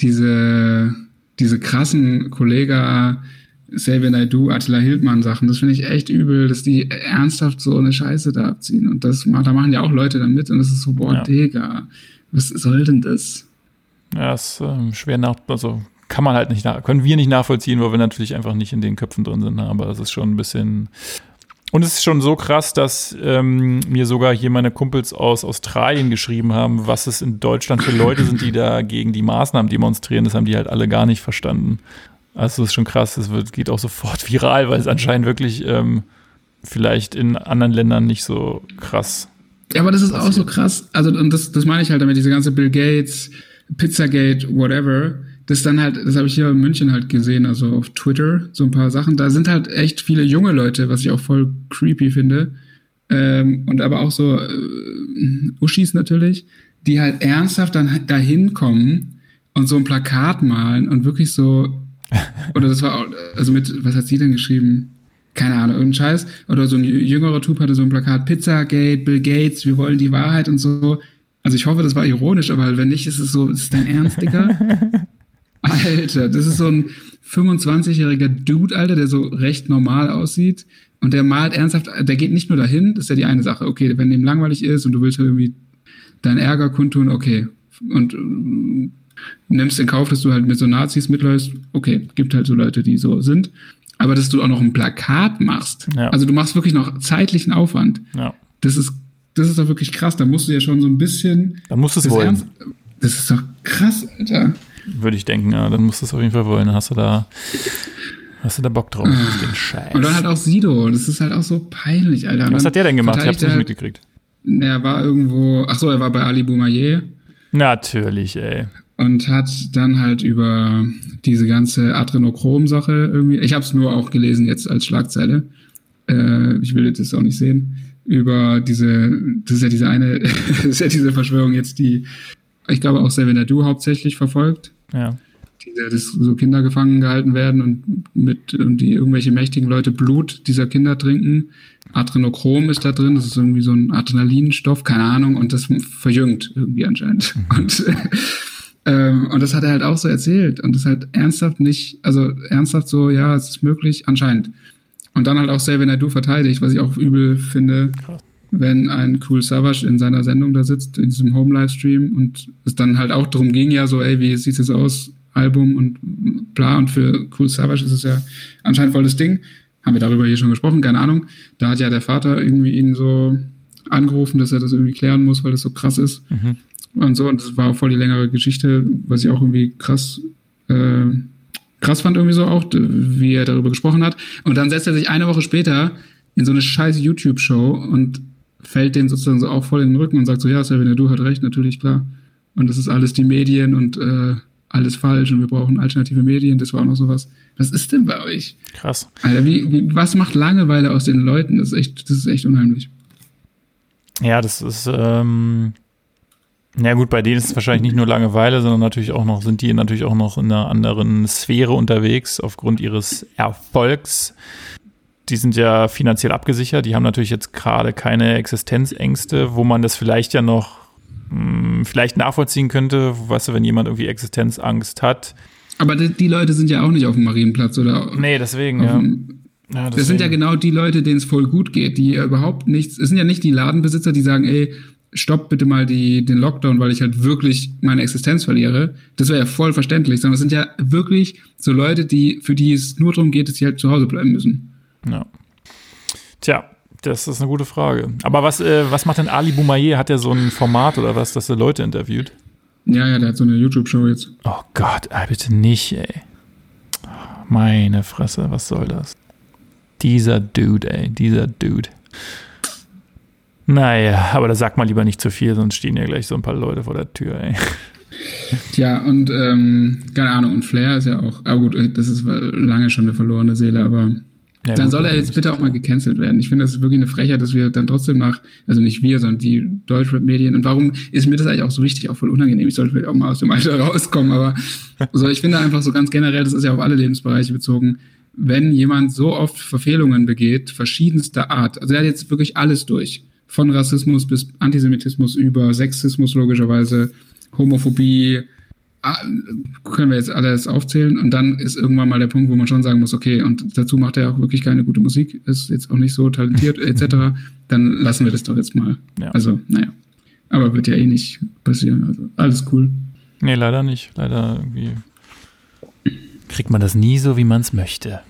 diese, diese krassen Kollega Xavier Naidoo, Attila Hildmann Sachen. Das finde ich echt übel, dass die ernsthaft so eine Scheiße da abziehen. Und das, da machen ja auch Leute dann mit und das ist so, boah, ja. Digga, was soll denn das? Ja, ist ähm, schwer nach, also kann man halt nicht nach, können wir nicht nachvollziehen, weil wir natürlich einfach nicht in den Köpfen drin sind. Ne? Aber das ist schon ein bisschen. Und es ist schon so krass, dass ähm, mir sogar hier meine Kumpels aus Australien geschrieben haben, was es in Deutschland für Leute sind, die da gegen die Maßnahmen demonstrieren. Das haben die halt alle gar nicht verstanden. Also das ist schon krass, es wird, geht auch sofort [laughs] viral, weil es anscheinend wirklich ähm, vielleicht in anderen Ländern nicht so krass. Ja, aber das ist auch so krass. Also, und das, das meine ich halt damit, diese ganze Bill Gates, Pizzagate, whatever. Das dann halt, das habe ich hier in München halt gesehen, also auf Twitter, so ein paar Sachen. Da sind halt echt viele junge Leute, was ich auch voll creepy finde. Ähm, und aber auch so äh, Uschis natürlich, die halt ernsthaft dann dahin kommen und so ein Plakat malen und wirklich so, [laughs] oder das war, auch, also mit, was hat sie denn geschrieben? Keine Ahnung, irgendein Scheiß. Oder so ein jüngerer Typ hatte so ein Plakat, Pizzagate, Bill Gates, wir wollen die Wahrheit und so. Also ich hoffe, das war ironisch, aber wenn nicht, ist es so, ist es dein Ernst, Digga? [laughs] Alter, das ist so ein 25-jähriger Dude, Alter, der so recht normal aussieht. Und der malt ernsthaft, der geht nicht nur dahin, das ist ja die eine Sache. Okay, wenn dem langweilig ist und du willst halt irgendwie deinen Ärger kundtun, okay. Und äh, nimmst in Kauf, dass du halt mit so Nazis mitläufst, okay, gibt halt so Leute, die so sind. Aber dass du auch noch ein Plakat machst, ja. also du machst wirklich noch zeitlichen Aufwand. Ja. Das ist das ist doch wirklich krass. Da musst du ja schon so ein bisschen. Dann musst du es wollen. Ernst, das ist doch krass, Alter. Würde ich denken, ja. Dann musst du es auf jeden Fall wollen. Dann hast du da. Hast du da Bock drauf, ah. den Scheiß. Und dann halt auch Sido. Das ist halt auch so peinlich, Alter. Was hat der denn gemacht? Ich hab's nicht mitgekriegt. Er war irgendwo. Ach so, er war bei Ali Boumaier. Natürlich, ey. Und hat dann halt über diese ganze Adrenochrom-Sache irgendwie. Ich habe es nur auch gelesen jetzt als Schlagzeile. Äh, ich will jetzt auch nicht sehen über diese, das ist ja diese eine, [laughs] das ist ja diese Verschwörung jetzt, die, ich glaube auch Du hauptsächlich verfolgt. Ja. Diese, dass so Kinder gefangen gehalten werden und mit, und die irgendwelche mächtigen Leute Blut dieser Kinder trinken. Adrenochrom ist da drin, das ist irgendwie so ein Adrenalinstoff, keine Ahnung, und das verjüngt irgendwie anscheinend. Mhm. [laughs] Und, ähm, und das hat er halt auch so erzählt. Und das halt ernsthaft nicht, also ernsthaft so, ja, es ist möglich, anscheinend. Und dann halt auch Xavier Naidoo verteidigt, was ich auch übel finde, Krass. Wenn ein Cool Savage in seiner Sendung da sitzt, in diesem Home-Livestream und es dann halt auch darum ging, ja so, ey, wie sieht es aus, Album und bla. Und für Cool Savage ist es ja anscheinend voll das Ding. Haben wir darüber hier schon gesprochen, keine Ahnung. Da hat ja der Vater irgendwie ihn so angerufen, dass er das irgendwie klären muss, weil das so krass ist. Mhm. Und so, und das war auch voll die längere Geschichte, was ich auch irgendwie krass äh, krass fand irgendwie so auch, wie er darüber gesprochen hat. Und dann setzt er sich eine Woche später in so eine scheiß YouTube-Show und fällt den sozusagen so auch voll in den Rücken und sagt so, ja, Savine, du hat recht, natürlich, klar. Und das ist alles die Medien und äh, alles falsch und wir brauchen alternative Medien, das war auch noch sowas. Was ist denn bei euch? Krass. Alter, wie, wie, was macht Langeweile aus den Leuten? Das ist echt, das ist echt unheimlich. Ja, das ist, ähm, ja gut, bei denen ist es wahrscheinlich nicht nur Langeweile, sondern natürlich auch noch, sind die natürlich auch noch in einer anderen Sphäre unterwegs aufgrund ihres Erfolgs. Die sind ja finanziell abgesichert, die haben natürlich jetzt gerade keine Existenzängste, wo man das vielleicht ja noch mh, hm, vielleicht nachvollziehen könnte, weißt du, wenn jemand irgendwie Existenzangst hat. Aber die, die, Leute sind ja auch nicht auf dem Marienplatz oder Nee, deswegen, ja. Ja, das sind ja genau die Leute, denen es voll gut geht, die überhaupt nichts, es sind ja nicht die Ladenbesitzer, die sagen, ey, stopp bitte mal die, den Lockdown, weil ich halt wirklich meine Existenz verliere. Das wäre ja voll verständlich, sondern es sind ja wirklich so Leute, die, für die es nur darum geht, dass sie halt zu Hause bleiben müssen. Ja. Tja, das ist eine gute Frage. Aber was, äh, was macht denn Ali Boumaier? Hat er so ein Format oder was, dass er Leute interviewt? Ja, ja, der hat so eine YouTube-Show jetzt. Oh Gott, bitte nicht, ey. Meine Fresse, was soll das? Dieser Dude, ey, dieser Dude. Naja, aber da sagt mal lieber nicht zu viel, sonst stehen ja gleich so ein paar Leute vor der Tür, ey. Tja, und ähm, keine Ahnung, und Flair ist ja auch, aber gut, das ist lange schon eine verlorene Seele, aber ja, dann soll er jetzt bitte auch mal gecancelt werden. Ich finde, das ist wirklich eine Frechheit, dass wir dann trotzdem nach, also nicht wir, sondern die Deutschrap-Medien. Und warum ist mir das eigentlich auch so wichtig, auch voll unangenehm? Ich sollte vielleicht auch mal aus dem Alter [laughs] rauskommen, aber [laughs] so, ich finde einfach so ganz generell, das ist ja auf alle Lebensbereiche bezogen, wenn jemand so oft Verfehlungen begeht, verschiedenster Art, also er hat jetzt wirklich alles durch, von Rassismus bis Antisemitismus über Sexismus logischerweise, Homophobie, können wir jetzt alles aufzählen und dann ist irgendwann mal der Punkt, wo man schon sagen muss, okay, und dazu macht er auch wirklich keine gute Musik, ist jetzt auch nicht so talentiert [laughs] etc., dann lassen wir das doch jetzt mal. Ja. Also, naja. Aber wird ja eh nicht passieren. Also alles cool. Nee, leider nicht. Leider irgendwie [laughs] kriegt man das nie so, wie man es möchte.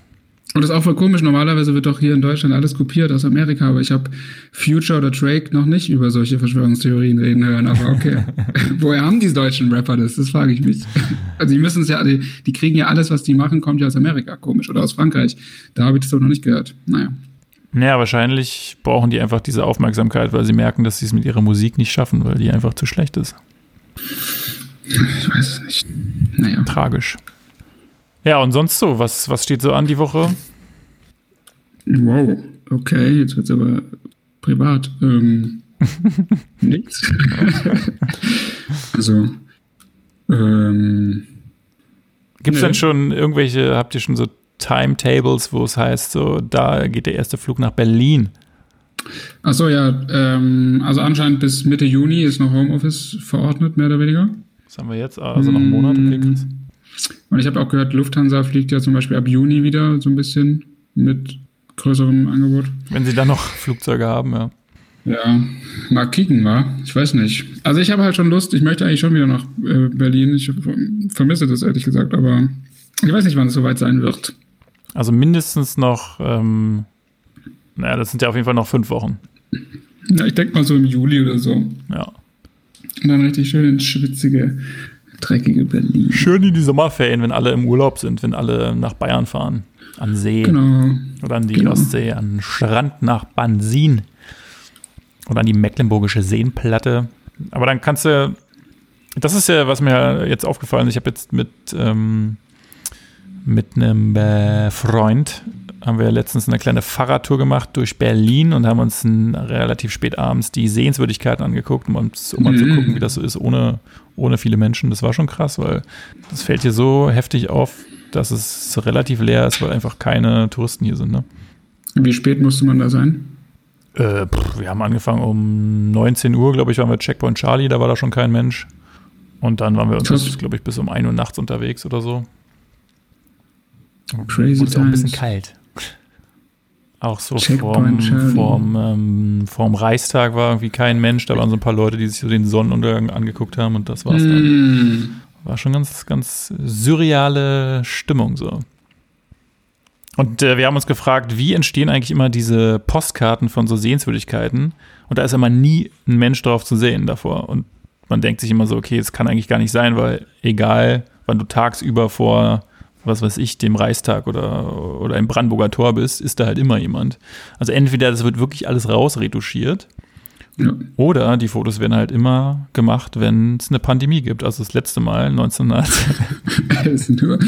Und das ist auch voll komisch. Normalerweise wird doch hier in Deutschland alles kopiert aus Amerika, aber ich habe Future oder Drake noch nicht über solche Verschwörungstheorien reden hören. Aber okay. [laughs] [laughs] Woher haben die deutschen Rapper das? Das frage ich mich. Also die müssen es ja, die, die, kriegen ja alles, was die machen, kommt ja aus Amerika, komisch. Oder aus Frankreich. Da habe ich das doch noch nicht gehört. Naja. Naja, wahrscheinlich brauchen die einfach diese Aufmerksamkeit, weil sie merken, dass sie es mit ihrer Musik nicht schaffen, weil die einfach zu schlecht ist. Ich weiß es nicht. Naja. Tragisch. Ja, und sonst so, was, was steht so an die Woche? Wow, okay, jetzt wird es aber privat. Ähm, [laughs] nix. also, ähm, Gibt es denn schon irgendwelche, habt ihr schon so Timetables, wo es heißt, so, da geht der erste Flug nach Berlin? Achso, ja, ähm, also anscheinend bis Mitte Juni ist noch Homeoffice verordnet, mehr oder weniger. Was haben wir jetzt? Also noch einen Monat, okay, krass. Und ich habe auch gehört, Lufthansa fliegt ja zum Beispiel ab Juni wieder so ein bisschen mit größerem Angebot. Wenn sie dann noch [laughs] Flugzeuge haben, ja. Ja, mal kicken, wa? Ich weiß nicht. Also ich habe halt schon Lust, ich möchte eigentlich schon wieder nach äh, Berlin. Ich vermisse das ehrlich gesagt, aber ich weiß nicht, wann es soweit sein wird. Also mindestens noch, ähm, naja, das sind ja auf jeden Fall noch fünf Wochen. Ja, ich denke mal so im Juli oder so. Ja. Und dann richtig schön ins schwitzige dreckige Berlin. Schön in die Sommerferien, wenn alle im Urlaub sind, wenn alle nach Bayern fahren. An See. Genau. Oder an die genau. Ostsee, an den Strand nach Bansin. Oder an die Mecklenburgische Seenplatte. Aber dann kannst du. Das ist ja, was mir jetzt aufgefallen ist. Ich habe jetzt mit, ähm, mit einem äh, Freund haben wir letztens eine kleine Fahrradtour gemacht durch Berlin und haben uns relativ spät abends die Sehenswürdigkeiten angeguckt, um, um mal zu mhm. gucken, wie das so ist ohne, ohne viele Menschen. Das war schon krass, weil das fällt hier so heftig auf, dass es relativ leer ist, weil einfach keine Touristen hier sind. Ne? Wie spät musste man da sein? Äh, pff, wir haben angefangen um 19 Uhr, glaube ich, waren wir Checkpoint Charlie, da war da schon kein Mensch. Und dann waren wir uns, glaube ich, bis um 1 Uhr nachts unterwegs oder so. Crazy Und auch ein bisschen kalt. Auch so vorm, vorm, ähm, vorm Reichstag war irgendwie kein Mensch. Da waren so ein paar Leute, die sich so den Sonnenuntergang angeguckt haben und das war's dann. Mm. War schon ganz, ganz surreale Stimmung so. Und äh, wir haben uns gefragt, wie entstehen eigentlich immer diese Postkarten von so Sehenswürdigkeiten? Und da ist immer nie ein Mensch drauf zu sehen davor. Und man denkt sich immer so, okay, es kann eigentlich gar nicht sein, weil egal, wann du tagsüber vor was weiß ich, dem Reichstag oder, oder im Brandenburger Tor bist, ist da halt immer jemand. Also entweder das wird wirklich alles rausretuschiert ja. oder die Fotos werden halt immer gemacht, wenn es eine Pandemie gibt. Also das letzte Mal 1900. [laughs]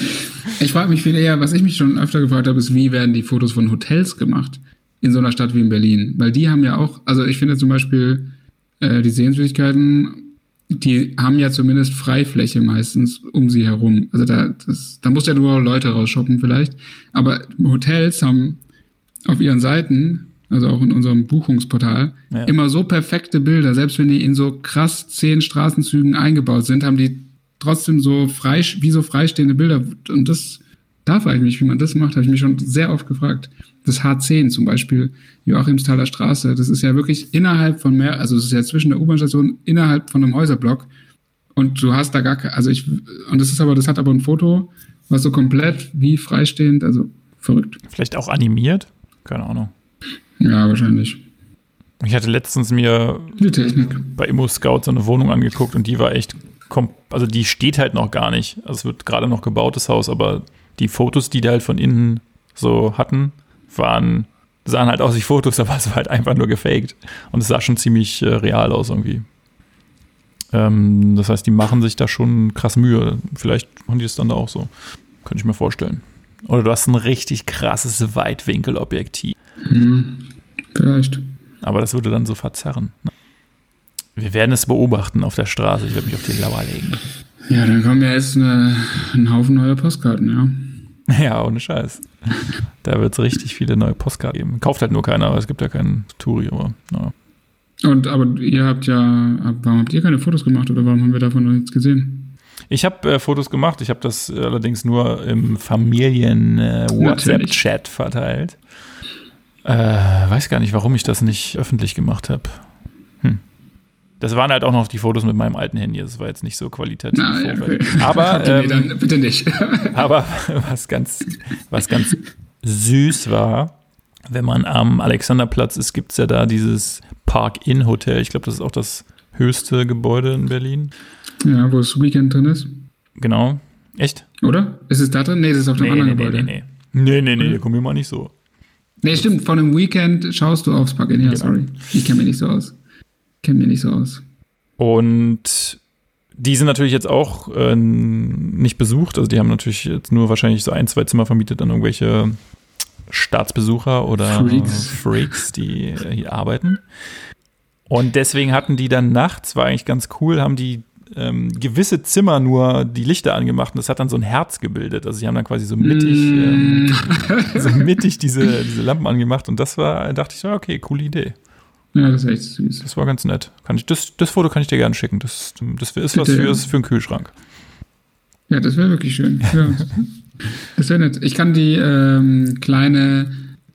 ich frage mich viel eher, was ich mich schon öfter gefragt habe, ist, wie werden die Fotos von Hotels gemacht in so einer Stadt wie in Berlin? Weil die haben ja auch, also ich finde zum Beispiel äh, die Sehenswürdigkeiten die haben ja zumindest Freifläche meistens um sie herum. Also da, das, da muss ja nur Leute rausshoppen vielleicht. Aber Hotels haben auf ihren Seiten, also auch in unserem Buchungsportal, ja. immer so perfekte Bilder. Selbst wenn die in so krass zehn Straßenzügen eingebaut sind, haben die trotzdem so frei, wie so freistehende Bilder. Und das Da frage ich mich, wie man das macht, habe ich mich schon sehr oft gefragt. Das H10 zum Beispiel, Joachimsthaler Straße, das ist ja wirklich innerhalb von mehr, also es ist ja zwischen der U-Bahn-Station innerhalb von einem Häuserblock. Und du hast da gar keine, also ich, und das ist aber, das hat aber ein Foto, was so komplett wie freistehend, also verrückt. Vielleicht auch animiert? Keine Ahnung. Ja, wahrscheinlich. Ich hatte letztens mir Die Technik. bei Immo Scout so eine Wohnung angeguckt und die war echt, also die steht halt noch gar nicht. Also es wird gerade noch gebaut, das Haus, aber die Fotos, die die halt von innen so hatten, waren, sahen halt aus wie Fotos, [laughs] aber es war halt einfach nur gefaked. Und es sah schon ziemlich äh, real aus irgendwie. Ähm, das heißt, die machen sich da schon krass Mühe. Vielleicht machen die es dann da auch so. Könnte ich mir vorstellen. Oder du hast ein richtig krasses Weitwinkelobjektiv. Hm, vielleicht. Aber das würde dann so verzerren. ne? Wir werden es beobachten auf der Straße. Ich werde mich auf die Lauer legen. Ja, dann kommen ja jetzt eine, ein Haufen neuer Postkarten, ja. [laughs] Ja, ohne Scheiß. Da wird es richtig viele neue Postkarten geben. Kauft halt nur keiner, aber es gibt ja keinen Touri, aber ja. Und aber ihr habt ja, warum habt ihr keine Fotos gemacht oder warum haben wir davon noch nichts gesehen? Ich habe äh, Fotos gemacht, ich habe das äh, allerdings nur im Familien-WhatsApp-Chat verteilt. Äh, weiß gar nicht, warum ich das nicht öffentlich gemacht habe. Das waren halt auch noch die Fotos mit meinem alten Handy. Das war jetzt nicht so qualitativ. Na, ja, okay. Aber, [laughs] nee, ähm, dann bitte nicht. [laughs] aber was ganz, was ganz süß war, wenn man am Alexanderplatz ist, gibt es ja da dieses Park-In-Hotel. Ich glaube, das ist auch das höchste Gebäude in Berlin. ja, wo das Weekend drin ist. Genau. Echt? Oder? Ist es da drin? Nee, das ist auf dem Nee, nee, anderen nee, Gebäude. nee, nee. Nee, nee, nee, komm mir mal nicht so. Nee, stimmt, von einem Weekend schaust du aufs Park-In. Ja, Genau. sorry. Ich kenne mich nicht so aus. Kenne mich nicht so aus. Und die sind natürlich jetzt auch äh, nicht besucht. Also die haben natürlich jetzt nur wahrscheinlich so ein, zwei Zimmer vermietet an irgendwelche Staatsbesucher oder Freaks. Freaks, die hier arbeiten. Und deswegen hatten die dann nachts, war eigentlich ganz cool, haben die ähm, gewisse Zimmer nur die Lichter angemacht und das hat dann so ein Herz gebildet. Also sie haben dann quasi so mittig, ähm, Mm. so mittig diese, diese Lampen angemacht und das war, dachte ich so, okay, coole Idee. Ja, das ist echt süß. Das war ganz nett. Kann ich, das, das Foto kann ich dir gerne schicken. Das, das ist was Bitte. fürs, für einen Kühlschrank. Ja, das wäre wirklich schön. Ja. das wäre nett. Ich kann die ähm, kleine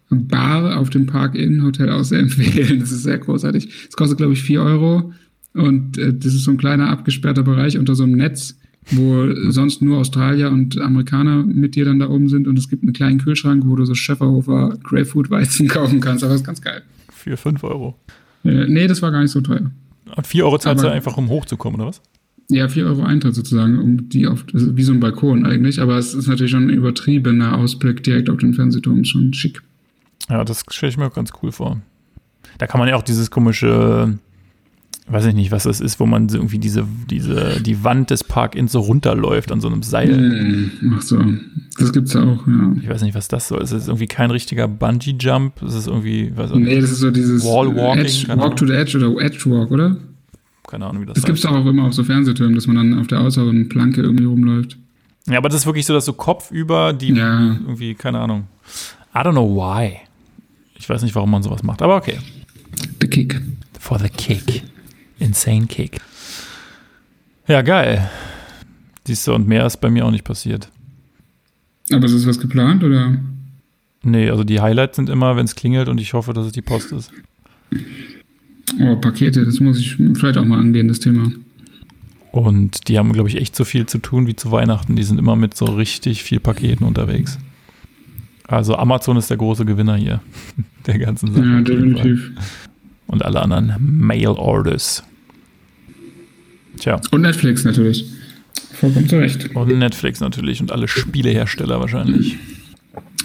Bar auf dem Park-In-Hotel auch sehr [laughs] empfehlen. Das ist sehr großartig. Es kostet, glaube ich, 4 Euro. Und äh, das ist so ein kleiner abgesperrter Bereich unter so einem Netz, wo sonst nur Australier und Amerikaner mit dir dann da oben sind. Und es gibt einen kleinen Kühlschrank, wo du so Schäferhofer Grapefruit-Weizen [laughs] kaufen kannst. Aber das ist ganz geil. Für 5 Euro. Äh, nee, das war gar nicht so teuer. Und 4 Euro zahlst du Aber- einfach, um hochzukommen, oder was? Ja, 4 Euro Eintritt sozusagen, um die auf, also wie so ein Balkon eigentlich, aber es ist natürlich schon ein übertriebener Ausblick direkt auf den Fernsehturm, schon schick. Ja, das stelle ich mir auch ganz cool vor. Da kann man ja auch dieses komische, weiß ich nicht, was das ist, wo man irgendwie diese, diese, die Wand des Park-Ins so runterläuft an so einem Seil. Ach so, das gibt's ja auch, ja. Ich weiß nicht, was das soll. Es ist irgendwie kein richtiger Bungee-Jump. Es ist irgendwie, weiß auch Nee, das ist so dieses Wall-Walking, Edge, Walk to the Edge oder Edge Walk, oder? keine Ahnung, wie das Das heißt. gibt's doch auch immer auf so Fernsehtürmen, dass man dann auf der äußeren Planke irgendwie rumläuft. Ja, aber das ist wirklich so, dass so kopfüber die Ja. irgendwie, keine Ahnung. I don't know why. Ich weiß nicht, warum man sowas macht, aber okay. The Kick. For the kick. Insane kick. Ja, geil. Siehst du, und mehr ist bei mir auch nicht passiert. Aber ist das was geplant, oder? Nee, also die Highlights sind immer, wenn es klingelt und ich hoffe, dass es die Post ist. Oh, Pakete, das muss ich vielleicht auch mal angehen, das Thema. Und die haben, glaube ich, echt so viel zu tun wie zu Weihnachten. Die sind immer mit so richtig viel Paketen unterwegs. Also Amazon ist der große Gewinner hier. [laughs] Der ganzen Sache. Ja, definitiv. Und alle anderen Mail-Orders. Tja, Und Netflix natürlich. Vollkommen zu Recht. und Netflix natürlich und alle Spielehersteller wahrscheinlich.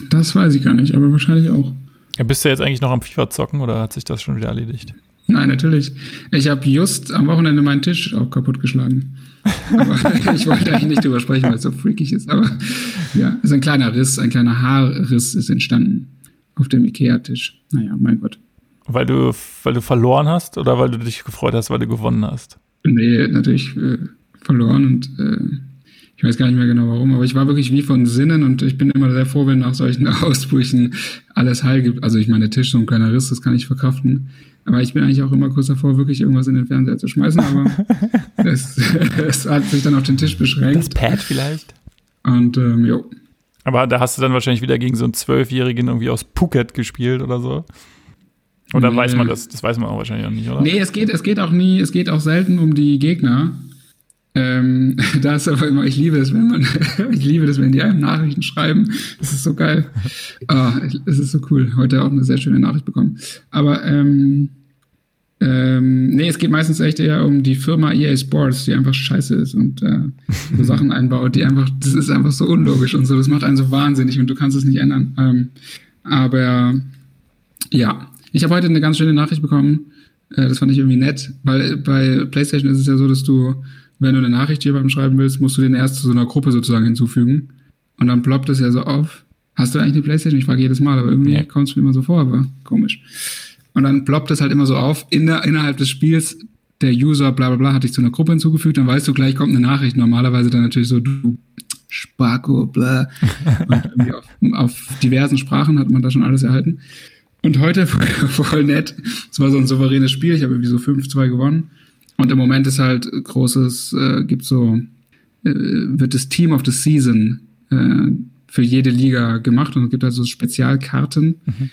Das weiß ich gar nicht, aber wahrscheinlich auch. Ja, bist du jetzt eigentlich noch am FIFA zocken oder hat sich das schon wieder erledigt? Nein, natürlich. Ich habe just am Wochenende meinen Tisch auch kaputtgeschlagen. [laughs] Aber [laughs] ich wollte eigentlich nicht drüber sprechen, weil es so freakig ist. Aber ja, es ist ein kleiner Riss, ein kleiner Haarriss ist entstanden auf dem Ikea-Tisch. Naja, mein Gott. Weil du, weil du verloren hast oder weil du dich gefreut hast, weil du gewonnen hast? Nee, natürlich äh, verloren und äh, ich weiß gar nicht mehr genau warum, aber ich war wirklich wie von Sinnen und ich bin immer sehr froh, wenn nach solchen [laughs] Ausbrüchen alles heil gibt. Also ich meine, der Tisch, so ein kleiner Riss, das kann ich verkraften. Aber ich bin eigentlich auch immer kurz davor, wirklich irgendwas in den Fernseher zu schmeißen, aber [laughs] es, es hat sich dann auf den Tisch Das beschränkt. Pad vielleicht? Und ähm, jo. Aber da hast du dann wahrscheinlich wieder gegen so einen Zwölfjährigen irgendwie aus Phuket gespielt oder so. Oder nee. weiß man das? Das weiß man auch wahrscheinlich auch nicht, oder? Nee, es geht, es geht auch nie, es geht auch selten um die Gegner. Ähm, [laughs] da ist aber immer, ich liebe es, wenn man, [laughs] ich liebe das, wenn die einem Nachrichten schreiben. Das ist so geil. Oh, es ist so cool. Heute auch eine sehr schöne Nachricht bekommen. Aber ähm, ähm, nee, es geht meistens echt eher um die Firma EA Sports, die einfach scheiße ist und äh, so Sachen einbaut, die einfach, das ist einfach so unlogisch und so, das macht einen so wahnsinnig und du kannst es nicht ändern. Ähm, aber ja, ich habe heute eine ganz schöne Nachricht bekommen, äh, das fand ich irgendwie nett, weil bei PlayStation ist es ja so, dass du, wenn du eine Nachricht jemandem schreiben willst, musst du den erst zu so einer Gruppe sozusagen hinzufügen und dann ploppt es ja so auf. Hast du eigentlich eine PlayStation? Ich frage jedes Mal, aber irgendwie ja. kommt es mir immer so vor, aber komisch. Und dann ploppt es halt immer so auf, in der, innerhalb des Spiels, der User, bla bla bla, hat dich zu einer Gruppe hinzugefügt, dann weißt du, gleich kommt eine Nachricht. Normalerweise dann natürlich so, du Sparko, bla. [laughs] Und auf, auf diversen Sprachen hat man da schon alles erhalten. Und heute [laughs] voll nett. Es war so ein souveränes Spiel. Ich habe irgendwie so 5-2 gewonnen. Und im Moment ist halt großes, äh, gibt so, äh, wird das Team of the Season äh, für jede Liga gemacht und es gibt halt so Spezialkarten. Mhm.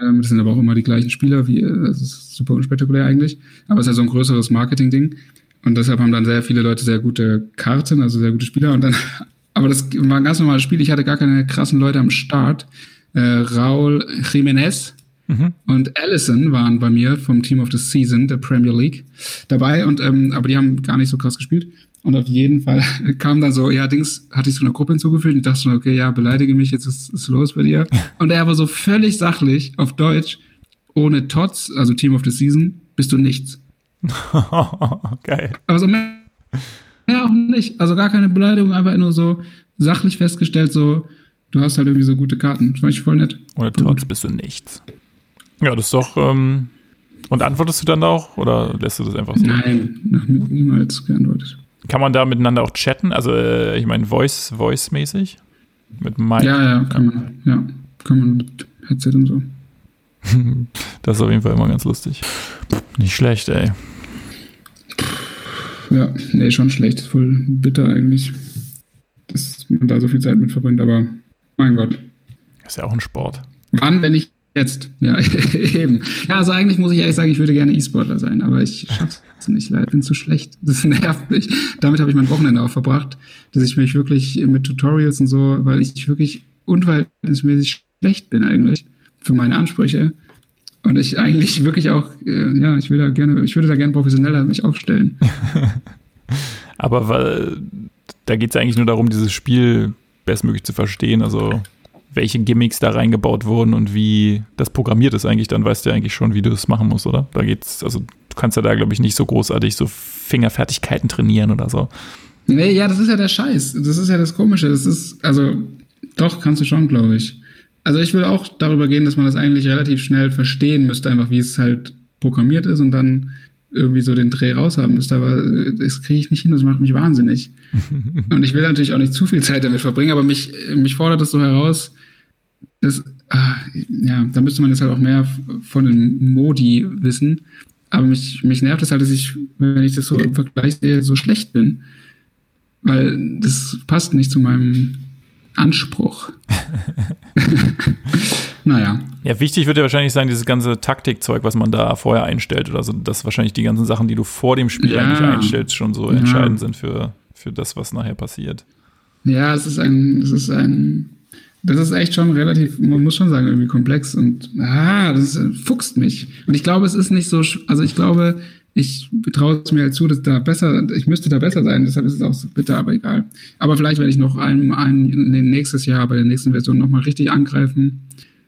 Ähm, das sind aber auch immer die gleichen Spieler, wie, äh, das ist super unspektakulär eigentlich. Aber es ist ja so ein größeres Marketing-Ding. Und deshalb haben dann sehr viele Leute sehr gute Karten, also sehr gute Spieler. Und dann, [laughs] aber das war ein ganz normales Spiel. Ich hatte gar keine krassen Leute am Start. Äh, Raul Jiménez mhm. und Allison waren bei mir vom Team of the Season der Premier League dabei. Und ähm, aber die haben gar nicht so krass gespielt. Und auf jeden Fall [laughs] kam dann so, ja, Dings, hatte ich so eine Gruppe hinzugefügt und dachte schon, okay, ja, beleidige mich, jetzt ist es los bei dir. [laughs] Und er war so völlig sachlich auf Deutsch, ohne Tots, also Team of the Season, bist du nichts. [laughs] Geil. Aber so mehr, mehr auch nicht. Also gar keine Beleidigung, einfach nur so sachlich festgestellt, so, du hast halt irgendwie so gute Karten. Das fand ich voll nett. Ohne Tots bist du nichts. Ja, das ist doch, ähm, und antwortest du dann auch oder lässt du das einfach so? Nein, niemals geantwortet. Kann man da miteinander auch chatten? Also, äh, ich meine, Voice, Voice-mäßig? Mit Mike? Ja, ja, kann man. Ja, kann man mit Headset und so. [laughs] das ist auf jeden Fall immer ganz lustig. Nicht schlecht, ey. Ja, nee, schon schlecht. Voll bitter eigentlich, dass man da so viel Zeit mit verbringt, aber mein Gott. Ist ja auch ein Sport. Wann, wenn ich Jetzt, ja, [laughs] eben. Ja, also eigentlich muss ich ehrlich sagen, ich würde gerne E-Sportler sein, aber ich schaff's nicht, leider. bin zu schlecht. [laughs] Das nervt mich. Damit habe ich mein Wochenende auch verbracht, dass ich mich wirklich mit Tutorials und so, weil ich wirklich unverhältnismäßig schlecht bin eigentlich für meine Ansprüche. Und ich eigentlich wirklich auch, äh, ja, ich will da gerne, ich würde da gerne professioneller mich aufstellen. [laughs] aber weil, da geht es eigentlich nur darum, dieses Spiel bestmöglich zu verstehen. Also welche Gimmicks da reingebaut wurden und wie das programmiert ist eigentlich, dann weißt du ja eigentlich schon, wie du das machen musst, oder? Da geht's, also du kannst ja da, glaube ich, nicht so großartig so Fingerfertigkeiten trainieren oder so. Nee, ja, das ist ja der Scheiß. Das ist ja das Komische. Das ist, also, doch, kannst du schon, glaube ich. Also ich will auch darüber gehen, dass man das eigentlich relativ schnell verstehen müsste, einfach wie es halt programmiert ist und dann irgendwie so den Dreh raushaben müsste, aber äh, das kriege ich nicht hin, das macht mich wahnsinnig. [laughs] und ich will natürlich auch nicht zu viel Zeit damit verbringen, aber mich, mich fordert das so heraus, dass, ah, ja, da müsste man jetzt halt auch mehr von den Modi wissen. Aber mich, mich nervt es halt, dass ich, wenn ich das so im Vergleich sehe, so schlecht bin. Weil das passt nicht zu meinem Anspruch. [laughs] [laughs] naja. Ja, wichtig wird ja wahrscheinlich sein, dieses ganze Taktikzeug, was man da vorher einstellt oder so, dass wahrscheinlich die ganzen Sachen, die du vor dem Spiel ja. eigentlich einstellst, schon so ja. entscheidend sind für, für das, was nachher passiert. Ja, es ist ein, es ist ein, das ist echt schon relativ, man muss schon sagen, irgendwie komplex und ah, das fuchst mich. Und ich glaube, es ist nicht so, also ich glaube, ich traue es mir halt zu, dass da besser, ich müsste da besser sein, deshalb ist es auch so bitter, aber egal. Aber vielleicht werde ich noch ein, ein, nächstes Jahr bei der nächsten Version nochmal richtig angreifen.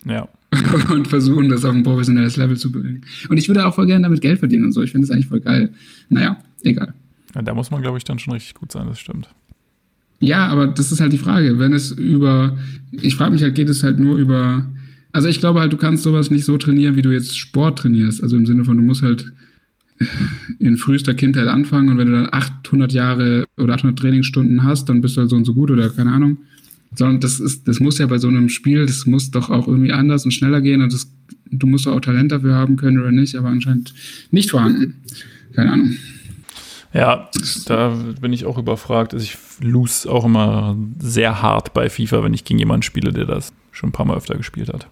Ja. [laughs] und versuchen, das auf ein professionelles Level zu bringen. Und ich würde auch voll gerne damit Geld verdienen und so. Ich finde das eigentlich voll geil. Naja, egal. Ja, da muss man, glaube ich, dann schon richtig gut sein, das stimmt. Ja, aber das ist halt die Frage. Wenn es über, ich frage mich halt, geht es halt nur über, also ich glaube halt, du kannst sowas nicht so trainieren, wie du jetzt Sport trainierst. Also im Sinne von, du musst halt [laughs] in frühester Kindheit anfangen und wenn du dann 800 Jahre oder 800 Trainingsstunden hast, dann bist du halt so und so gut oder keine Ahnung. Sondern das ist, das muss ja bei so einem Spiel, das muss doch auch irgendwie anders und schneller gehen und das, du musst auch Talent dafür haben können oder nicht, aber anscheinend nicht vorhanden. Keine Ahnung. Ja, da bin ich auch überfragt. Also ich lose auch immer sehr hart bei FIFA, wenn ich gegen jemanden spiele, der das schon ein paar Mal öfter gespielt hat.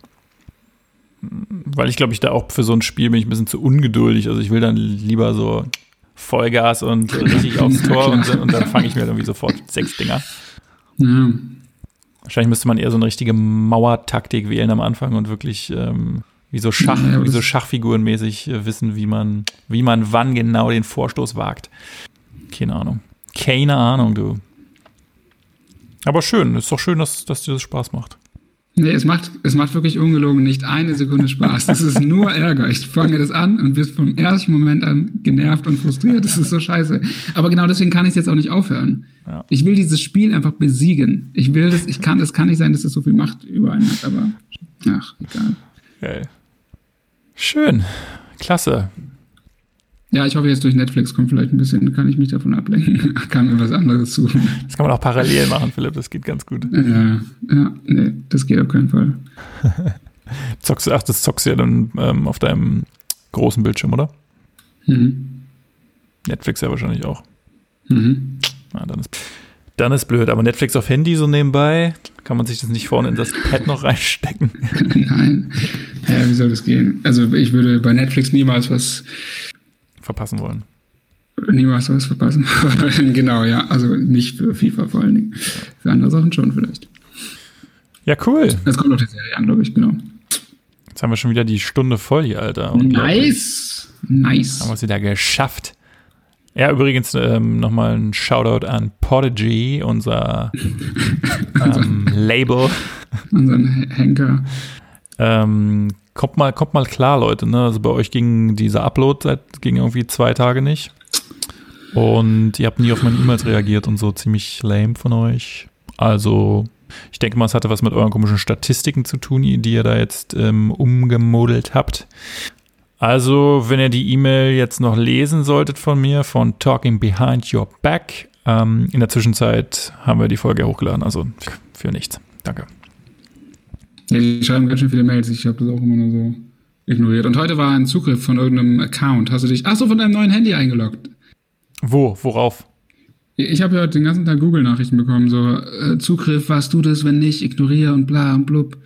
Weil ich glaube, ich da auch für so ein Spiel bin ich ein bisschen zu ungeduldig. Also ich will dann lieber so Vollgas und [laughs] richtig aufs Tor und, und, dann fange ich mir irgendwie sofort sechs Dinger. Ja. Wahrscheinlich müsste man eher so eine richtige Mauertaktik wählen am Anfang und wirklich ähm, wie so Schach, ja, wie so Schachfigurenmäßig äh, wissen, wie man, wie man wann genau den Vorstoß wagt. Keine Ahnung. Keine Ahnung, du. Aber schön, ist doch schön, dass, dass dir das Spaß macht. Nee, es macht, es macht wirklich ungelogen nicht eine Sekunde Spaß. Das ist nur Ärger. Ich fange das an und bist vom ersten Moment an genervt und frustriert. Das ist so scheiße. Aber genau deswegen kann ich es jetzt auch nicht aufhören. Ja. Ich will dieses Spiel einfach besiegen. Ich will das, ich kann, es kann nicht sein, dass es so viel Macht über einen hat, aber ach, egal. Okay. Schön. Klasse. Ja, ich hoffe, jetzt durch Netflix kommt vielleicht ein bisschen, kann ich mich davon ablenken, kann mir was anderes suchen. Das kann man auch parallel machen, Philipp, das geht ganz gut. Ja, ja, nee, das geht auf keinen Fall. [laughs] zockst du, ach, das zockst du ja dann ähm, auf deinem großen Bildschirm, oder? Mhm. Netflix ja wahrscheinlich auch. Mhm. Ja, dann ist dann ist blöd. Aber Netflix auf Handy so nebenbei, kann man sich das nicht vorne in das Pad noch reinstecken? [laughs] Nein. Ja, wie soll das gehen? Also ich würde bei Netflix niemals was verpassen wollen. Niemals was verpassen wollen. [laughs] genau, ja. Also nicht für FIFA vor allen Dingen. Für andere Sachen schon vielleicht. Ja, cool. Das kommt auf die Serie an, glaube ich, genau. Jetzt haben wir schon wieder die Stunde voll hier, Alter. Nice. Nice. Haben wir es wieder geschafft. Ja, übrigens ähm, nochmal ein Shoutout an Podigy, unser [laughs] ähm, Label. Unseren Henker. Ähm, kommt, mal, kommt mal klar, Leute. Ne? Also bei euch ging dieser Upload seit ging irgendwie zwei Tage nicht. Und ihr habt nie auf meine E-Mails reagiert und so ziemlich lame von euch. Also, ich denke mal, es hatte was mit euren komischen Statistiken zu tun, die ihr da jetzt ähm, umgemodelt habt. Also, wenn ihr die E-Mail jetzt noch lesen solltet von mir, von Talking Behind Your Back, ähm, in der Zwischenzeit haben wir die Folge hochgeladen, also für nichts. Danke. Ja, die schreiben ganz schön viele Mails, ich habe das auch immer nur so ignoriert. Und heute war ein Zugriff von irgendeinem Account. Hast du dich, ach so, von deinem neuen Handy eingeloggt? Wo? Worauf? Ich habe ja heute den ganzen Tag Google-Nachrichten bekommen, so äh, Zugriff, warst du das, wenn nicht, ignoriere und bla und blub.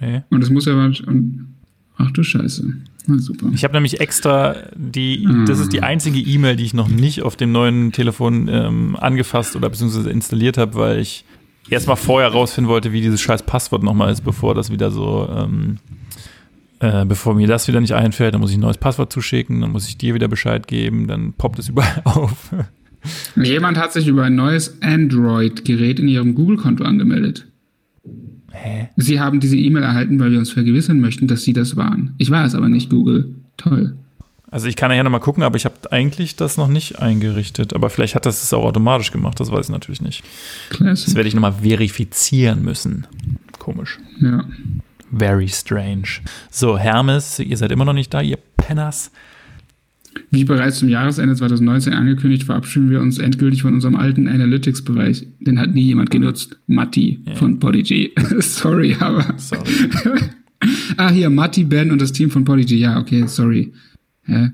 Nee. Und das muss ja und ach du Scheiße. Na, super. Ich habe nämlich extra die, ah. das ist die einzige E-Mail, die ich noch nicht auf dem neuen Telefon ähm, angefasst oder beziehungsweise installiert habe, weil ich erstmal vorher rausfinden wollte, wie dieses scheiß Passwort nochmal ist, bevor das wieder so, ähm, äh, bevor mir das wieder nicht einfällt, dann muss ich ein neues Passwort zuschicken, dann muss ich dir wieder Bescheid geben, dann poppt es [laughs] überall auf. Jemand hat sich über ein neues Android-Gerät in ihrem Google-Konto angemeldet. Hä? Sie haben diese E-Mail erhalten, weil wir uns vergewissern möchten, dass Sie das waren. Ich war es aber nicht, Google. Toll. Also ich kann ja nochmal gucken, aber ich habe eigentlich das noch nicht eingerichtet. Aber vielleicht hat das es auch automatisch gemacht, das weiß ich natürlich nicht. Classic. Das werde ich nochmal verifizieren müssen. Komisch. Ja. Very strange. So, Hermes, ihr seid immer noch nicht da, ihr Penners. Wie bereits zum Jahresende 2019 angekündigt, verabschieden wir uns endgültig von unserem alten Analytics-Bereich. Den hat nie jemand genutzt. Matti yeah. von Podigy. [laughs] sorry, aber. Sorry. [laughs] ah, hier, Matti, Ben und das Team von Podigy. Ja, okay, sorry. Hä?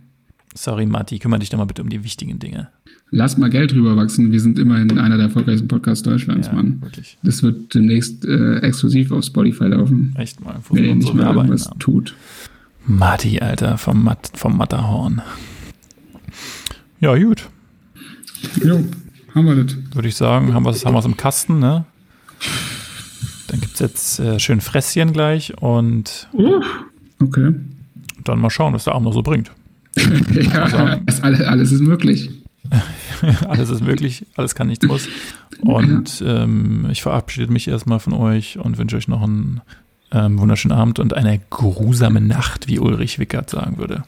Sorry, Matti, kümmere dich doch mal bitte um die wichtigen Dinge. Lass mal Geld rüberwachsen. Wir sind immerhin einer der erfolgreichsten Podcasts Deutschlands, ja, Mann. Wirklich. Das wird demnächst äh, exklusiv auf Spotify laufen. Echt mal, wenn ihr nicht mehr irgendwas haben. tut. Matti, Alter, vom, Matt, vom Matterhorn. Ja, gut. Jo, haben wir das. Würde ich sagen, haben wir es haben im Kasten, ne? Dann gibt es jetzt äh, schön Fresschen gleich und. Uh, okay dann mal schauen, was der Abend noch so bringt. [laughs] ja, also, alles, alles ist möglich. [laughs] alles ist möglich, alles kann, nichts muss. Und ja. ähm, ich verabschiede mich erstmal von euch und wünsche euch noch einen ähm, wunderschönen Abend und eine grusame Nacht, wie Ulrich Wickert sagen würde.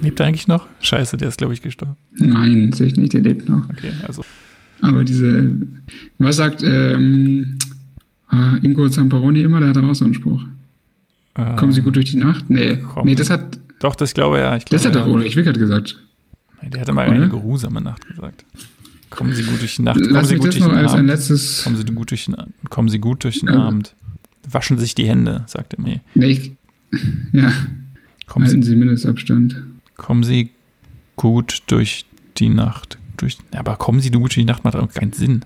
Lebt er eigentlich noch? Scheiße, der ist, glaube ich, gestorben. Nein, sehe ich nicht, der lebt noch. Okay, also. Aber diese, was sagt ähm, äh, Ingo Zamperoni immer? Der hat auch so einen Spruch. Ähm, Kommen Sie gut durch die Nacht? Nee. Nee, das hat. Doch, das glaube ja. Ich glaube, das hat doch Ulrich Wickert gesagt. Der hatte mal eine geruhsame Nacht gesagt. Kommen Sie gut durch die Nacht. Kommen Lass Sie gut durch den Abend. Ein letztes kommen, Sie gut durch den, kommen Sie gut durch den ja. Abend. Waschen Sie sich die Hände, sagte mir. Nee, ich, ja. Kommen Halten Sie, Sie Mindestabstand. Kommen Sie gut durch die Nacht durch. Aber kommen Sie gut durch die Nacht macht auch keinen Sinn.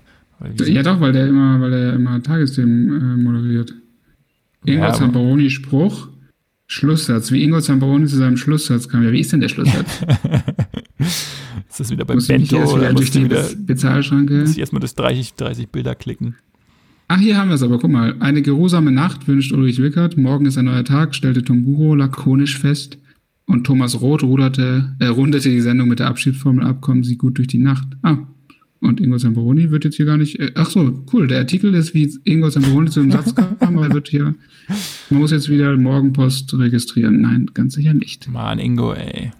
Ja doch, weil der immer, weil der immer Tagesthemen äh, moderiert. Ingo Ja, aber- Zamperoni Spruch, Schlusssatz. Wie Ingo Zamperoni zu seinem Schlusssatz kam. Ja, wie ist denn der Schlusssatz? [laughs] Ist das wieder bei Muss ich Bento jetzt oder wieder durch musst du die wieder Bez- Bezahlschranke? muss ich erstmal das 30, 30 Bilder klicken? Ach, hier haben wir es aber. Guck mal. Eine geruhsame Nacht wünscht Ulrich Wickert. Morgen ist ein neuer Tag, stellte Tom Buro lakonisch fest. Und Thomas Roth ruderte, äh, rundete die Sendung mit der Abschiedsformel ab. Kommen Sie gut durch die Nacht. Ah. Und Ingo Zamperoni wird jetzt hier gar nicht. Äh, ach so, cool. Der Artikel ist, wie Ingo Zamperoni zu dem Satz kam, aber [laughs] er wird hier. Man muss jetzt wieder Morgenpost registrieren. Nein, ganz sicher nicht. Mann, Ingo, ey.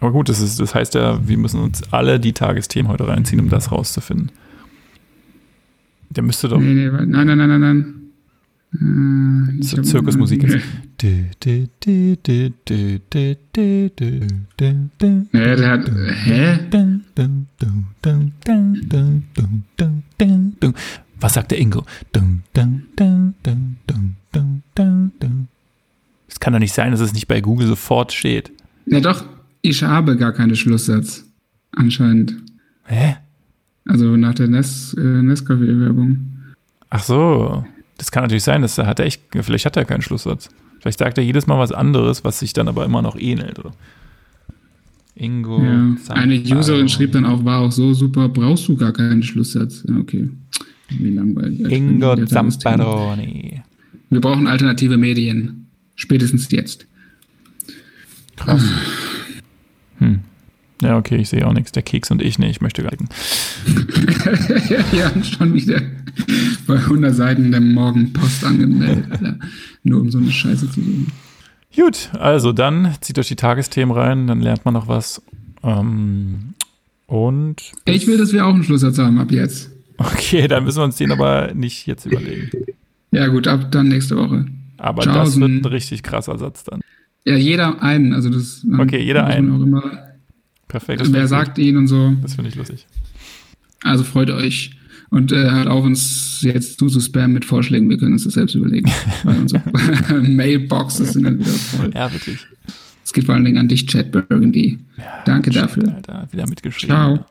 Aber gut, das, ist, das heißt ja, wir müssen uns alle die Tagesthemen heute reinziehen, um das rauszufinden. Der müsste doch. Nee, nee, nein, nein, nein, nein, nein. So Zirkusmusik jetzt. Nee, der hat. Hä? Was sagt der Ingo? Es kann doch nicht sein, dass es nicht bei Google sofort steht. Ja, doch. Ich habe gar keinen Schlusssatz. Anscheinend. Hä? Also nach der Nes äh, Nescafé-Werbung. Ach so. Das kann natürlich sein, dass er hat er echt, vielleicht hat er keinen Schlusssatz. Vielleicht sagt er jedes Mal was anderes, was sich dann aber immer noch ähnelt. Oder? Ingo. Ja. Eine. Userin schrieb dann auch, war auch so super, brauchst du gar keinen Schlusssatz. Ja, okay. Wie langweilig. Ingo. Zamparoni. Wir brauchen alternative Medien. Spätestens jetzt. Krass. Hm. Ja, okay, ich sehe auch nichts. Der Keks und ich, nee, ich möchte gar nicht. [laughs] ja, schon wieder bei 100 Seiten der Morgenpost angemeldet, [laughs] Alter. Nur um so eine Scheiße zu sehen. Gut, also dann zieht euch die Tagesthemen rein, dann lernt man noch was. Ähm, und Ich will, dass wir auch einen Schlusssatz haben ab jetzt. okay, dann müssen wir uns den aber nicht jetzt überlegen. Ja, gut, ab dann nächste Woche. Aber Tschaußen. das wird ein richtig krasser Satz dann. Ja, jeder einen. Also das, Okay, jeder einen. Auch immer, Perfekt. find wer sagt ihn und so. gut. Das finde ich lustig. Also freut euch. Und äh, hört auf, uns jetzt zu, zu spammen mit Vorschlägen. Wir können uns das selbst überlegen. [laughs] Weil unsere [laughs] Mailboxes sind dann wieder voll. Ja, wirklich. Es geht vor allen Dingen an dich, Chad Burgundy. Danke Shit, dafür. Alter, wieder mitgeschrieben. Ciao.